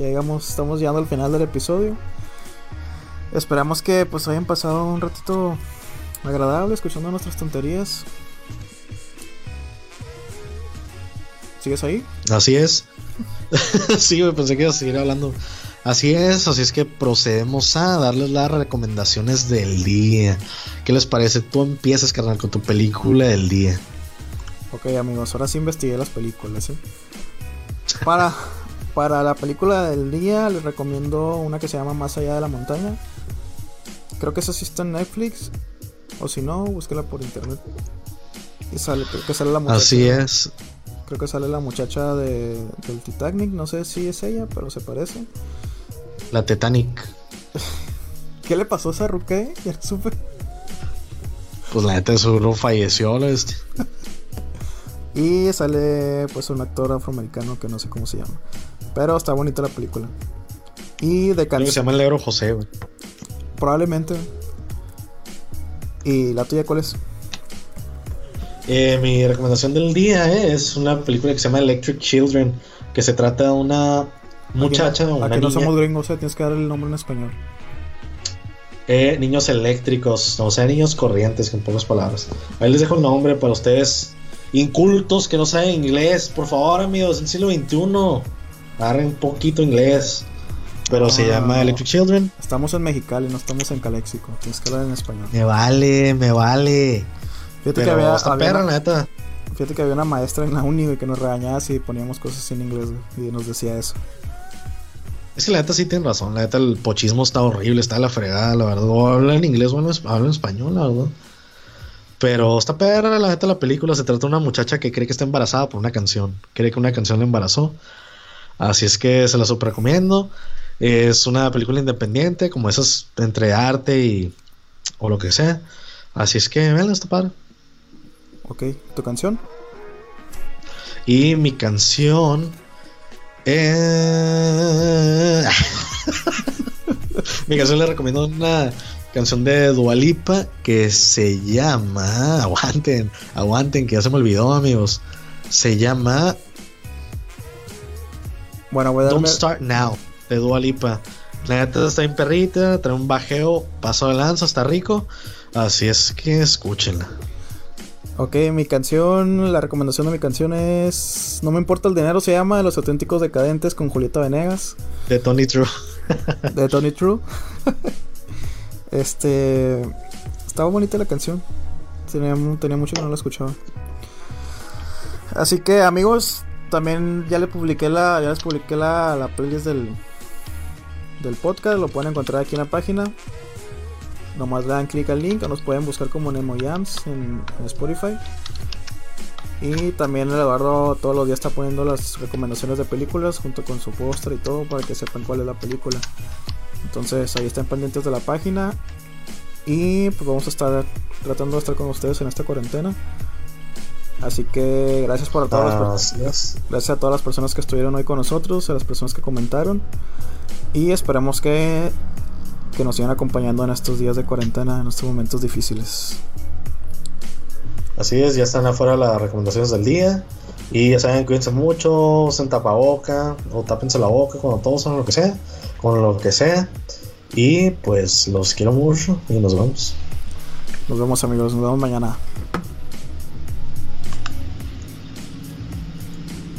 [SPEAKER 1] llegamos, estamos llegando al final del episodio. Esperamos que pues hayan pasado un ratito agradable escuchando nuestras tonterías. ¿Sigues ahí?
[SPEAKER 2] Así es. sí, pensé que iba a seguir hablando. Así es, así es que procedemos a darles las recomendaciones del día. ¿Qué les parece? Tú empiezas, carnal, con tu película del día.
[SPEAKER 1] Ok, amigos, ahora sí investigué las películas, ¿eh? Para, para la película del día les recomiendo una que se llama Más allá de la montaña. Creo que esa sí está en Netflix. O si no, búsquela por internet. Y sale, creo que sale la
[SPEAKER 2] muchacha. Así es.
[SPEAKER 1] Creo que sale la muchacha de, del Titanic. No sé si es ella, pero se parece.
[SPEAKER 2] La Titanic.
[SPEAKER 1] ¿Qué le pasó a esa ruque? Ya supe.
[SPEAKER 2] Pues la neta seguro falleció la este.
[SPEAKER 1] y sale pues un actor afroamericano que no sé cómo se llama. Pero está bonita la película. Y de
[SPEAKER 2] canción. Se llama el negro José, güey.
[SPEAKER 1] Probablemente. ¿Y la tuya cuál es?
[SPEAKER 2] Eh, mi recomendación del día es una película que se llama Electric Children, que se trata de una muchacha.
[SPEAKER 1] Aquí, una no somos gringos, o tienes que dar el nombre en español.
[SPEAKER 2] Eh, niños eléctricos, o sea, niños corrientes, en pocas palabras. Ahí les dejo el nombre para ustedes incultos que no saben inglés. Por favor, amigos, en el siglo XXI, agarren un poquito inglés. Pero se llama Electric Children.
[SPEAKER 1] Estamos en Mexicali, no estamos en Caléxico. Tienes que hablar en español.
[SPEAKER 2] Me vale, me vale.
[SPEAKER 1] Fíjate que había, perra, neta. Fíjate que había una maestra en la uni que nos regañaba si poníamos cosas en inglés y nos decía eso.
[SPEAKER 2] Es que la neta sí tiene razón, la neta el pochismo está horrible, está la fregada, la verdad. O habla en inglés o habla en español, la verdad. Pero está perra, la neta la película se trata de una muchacha que cree que está embarazada por una canción. Cree que una canción la embarazó. Así es que se la super recomiendo. Es una película independiente, como esas entre arte y. o lo que sea. Así es que, vean, está padre.
[SPEAKER 1] Ok, ¿tu canción?
[SPEAKER 2] Y mi canción. Eh... mi canción le recomiendo una canción de Dualipa que se llama. Aguanten, aguanten, que ya se me olvidó, amigos. Se llama.
[SPEAKER 1] Bueno, voy a
[SPEAKER 2] darme... Don't Start Now de Dua Lipa. La neta está en perrita, trae un bajeo, paso de lanza, está rico. Así es que escúchenla.
[SPEAKER 1] Ok, mi canción, la recomendación de mi canción es No me importa el dinero, se llama Los auténticos decadentes con Julieta Venegas.
[SPEAKER 2] De Tony True.
[SPEAKER 1] de Tony True. este. Estaba bonita la canción. Tenía, tenía mucho que no la escuchaba. Así que amigos, también ya le publiqué la. Ya les publiqué la, la playlist del, del podcast. Lo pueden encontrar aquí en la página. Nomás dan clic al link o nos pueden buscar como Nemo Jams en, Spotify. Y también el Eduardo todos los días está poniendo las recomendaciones de películas junto con su póster y todo para que sepan cuál es la película. Entonces ahí están pendientes de la página. Y pues vamos a estar tratando de estar con ustedes en esta cuarentena. Así que gracias por a todas las gracias a todas las personas que estuvieron hoy con nosotros, a las personas que comentaron. Y esperemos que, que nos sigan acompañando en estos días de cuarentena, en estos momentos difíciles.
[SPEAKER 2] Así es, ya están afuera las recomendaciones del día. Y ya saben, cuídense mucho, usen tapaboca o tápense la boca cuando tosen lo que sea, con lo que sea. Y pues los quiero mucho y nos vemos.
[SPEAKER 1] Nos vemos amigos, nos vemos mañana.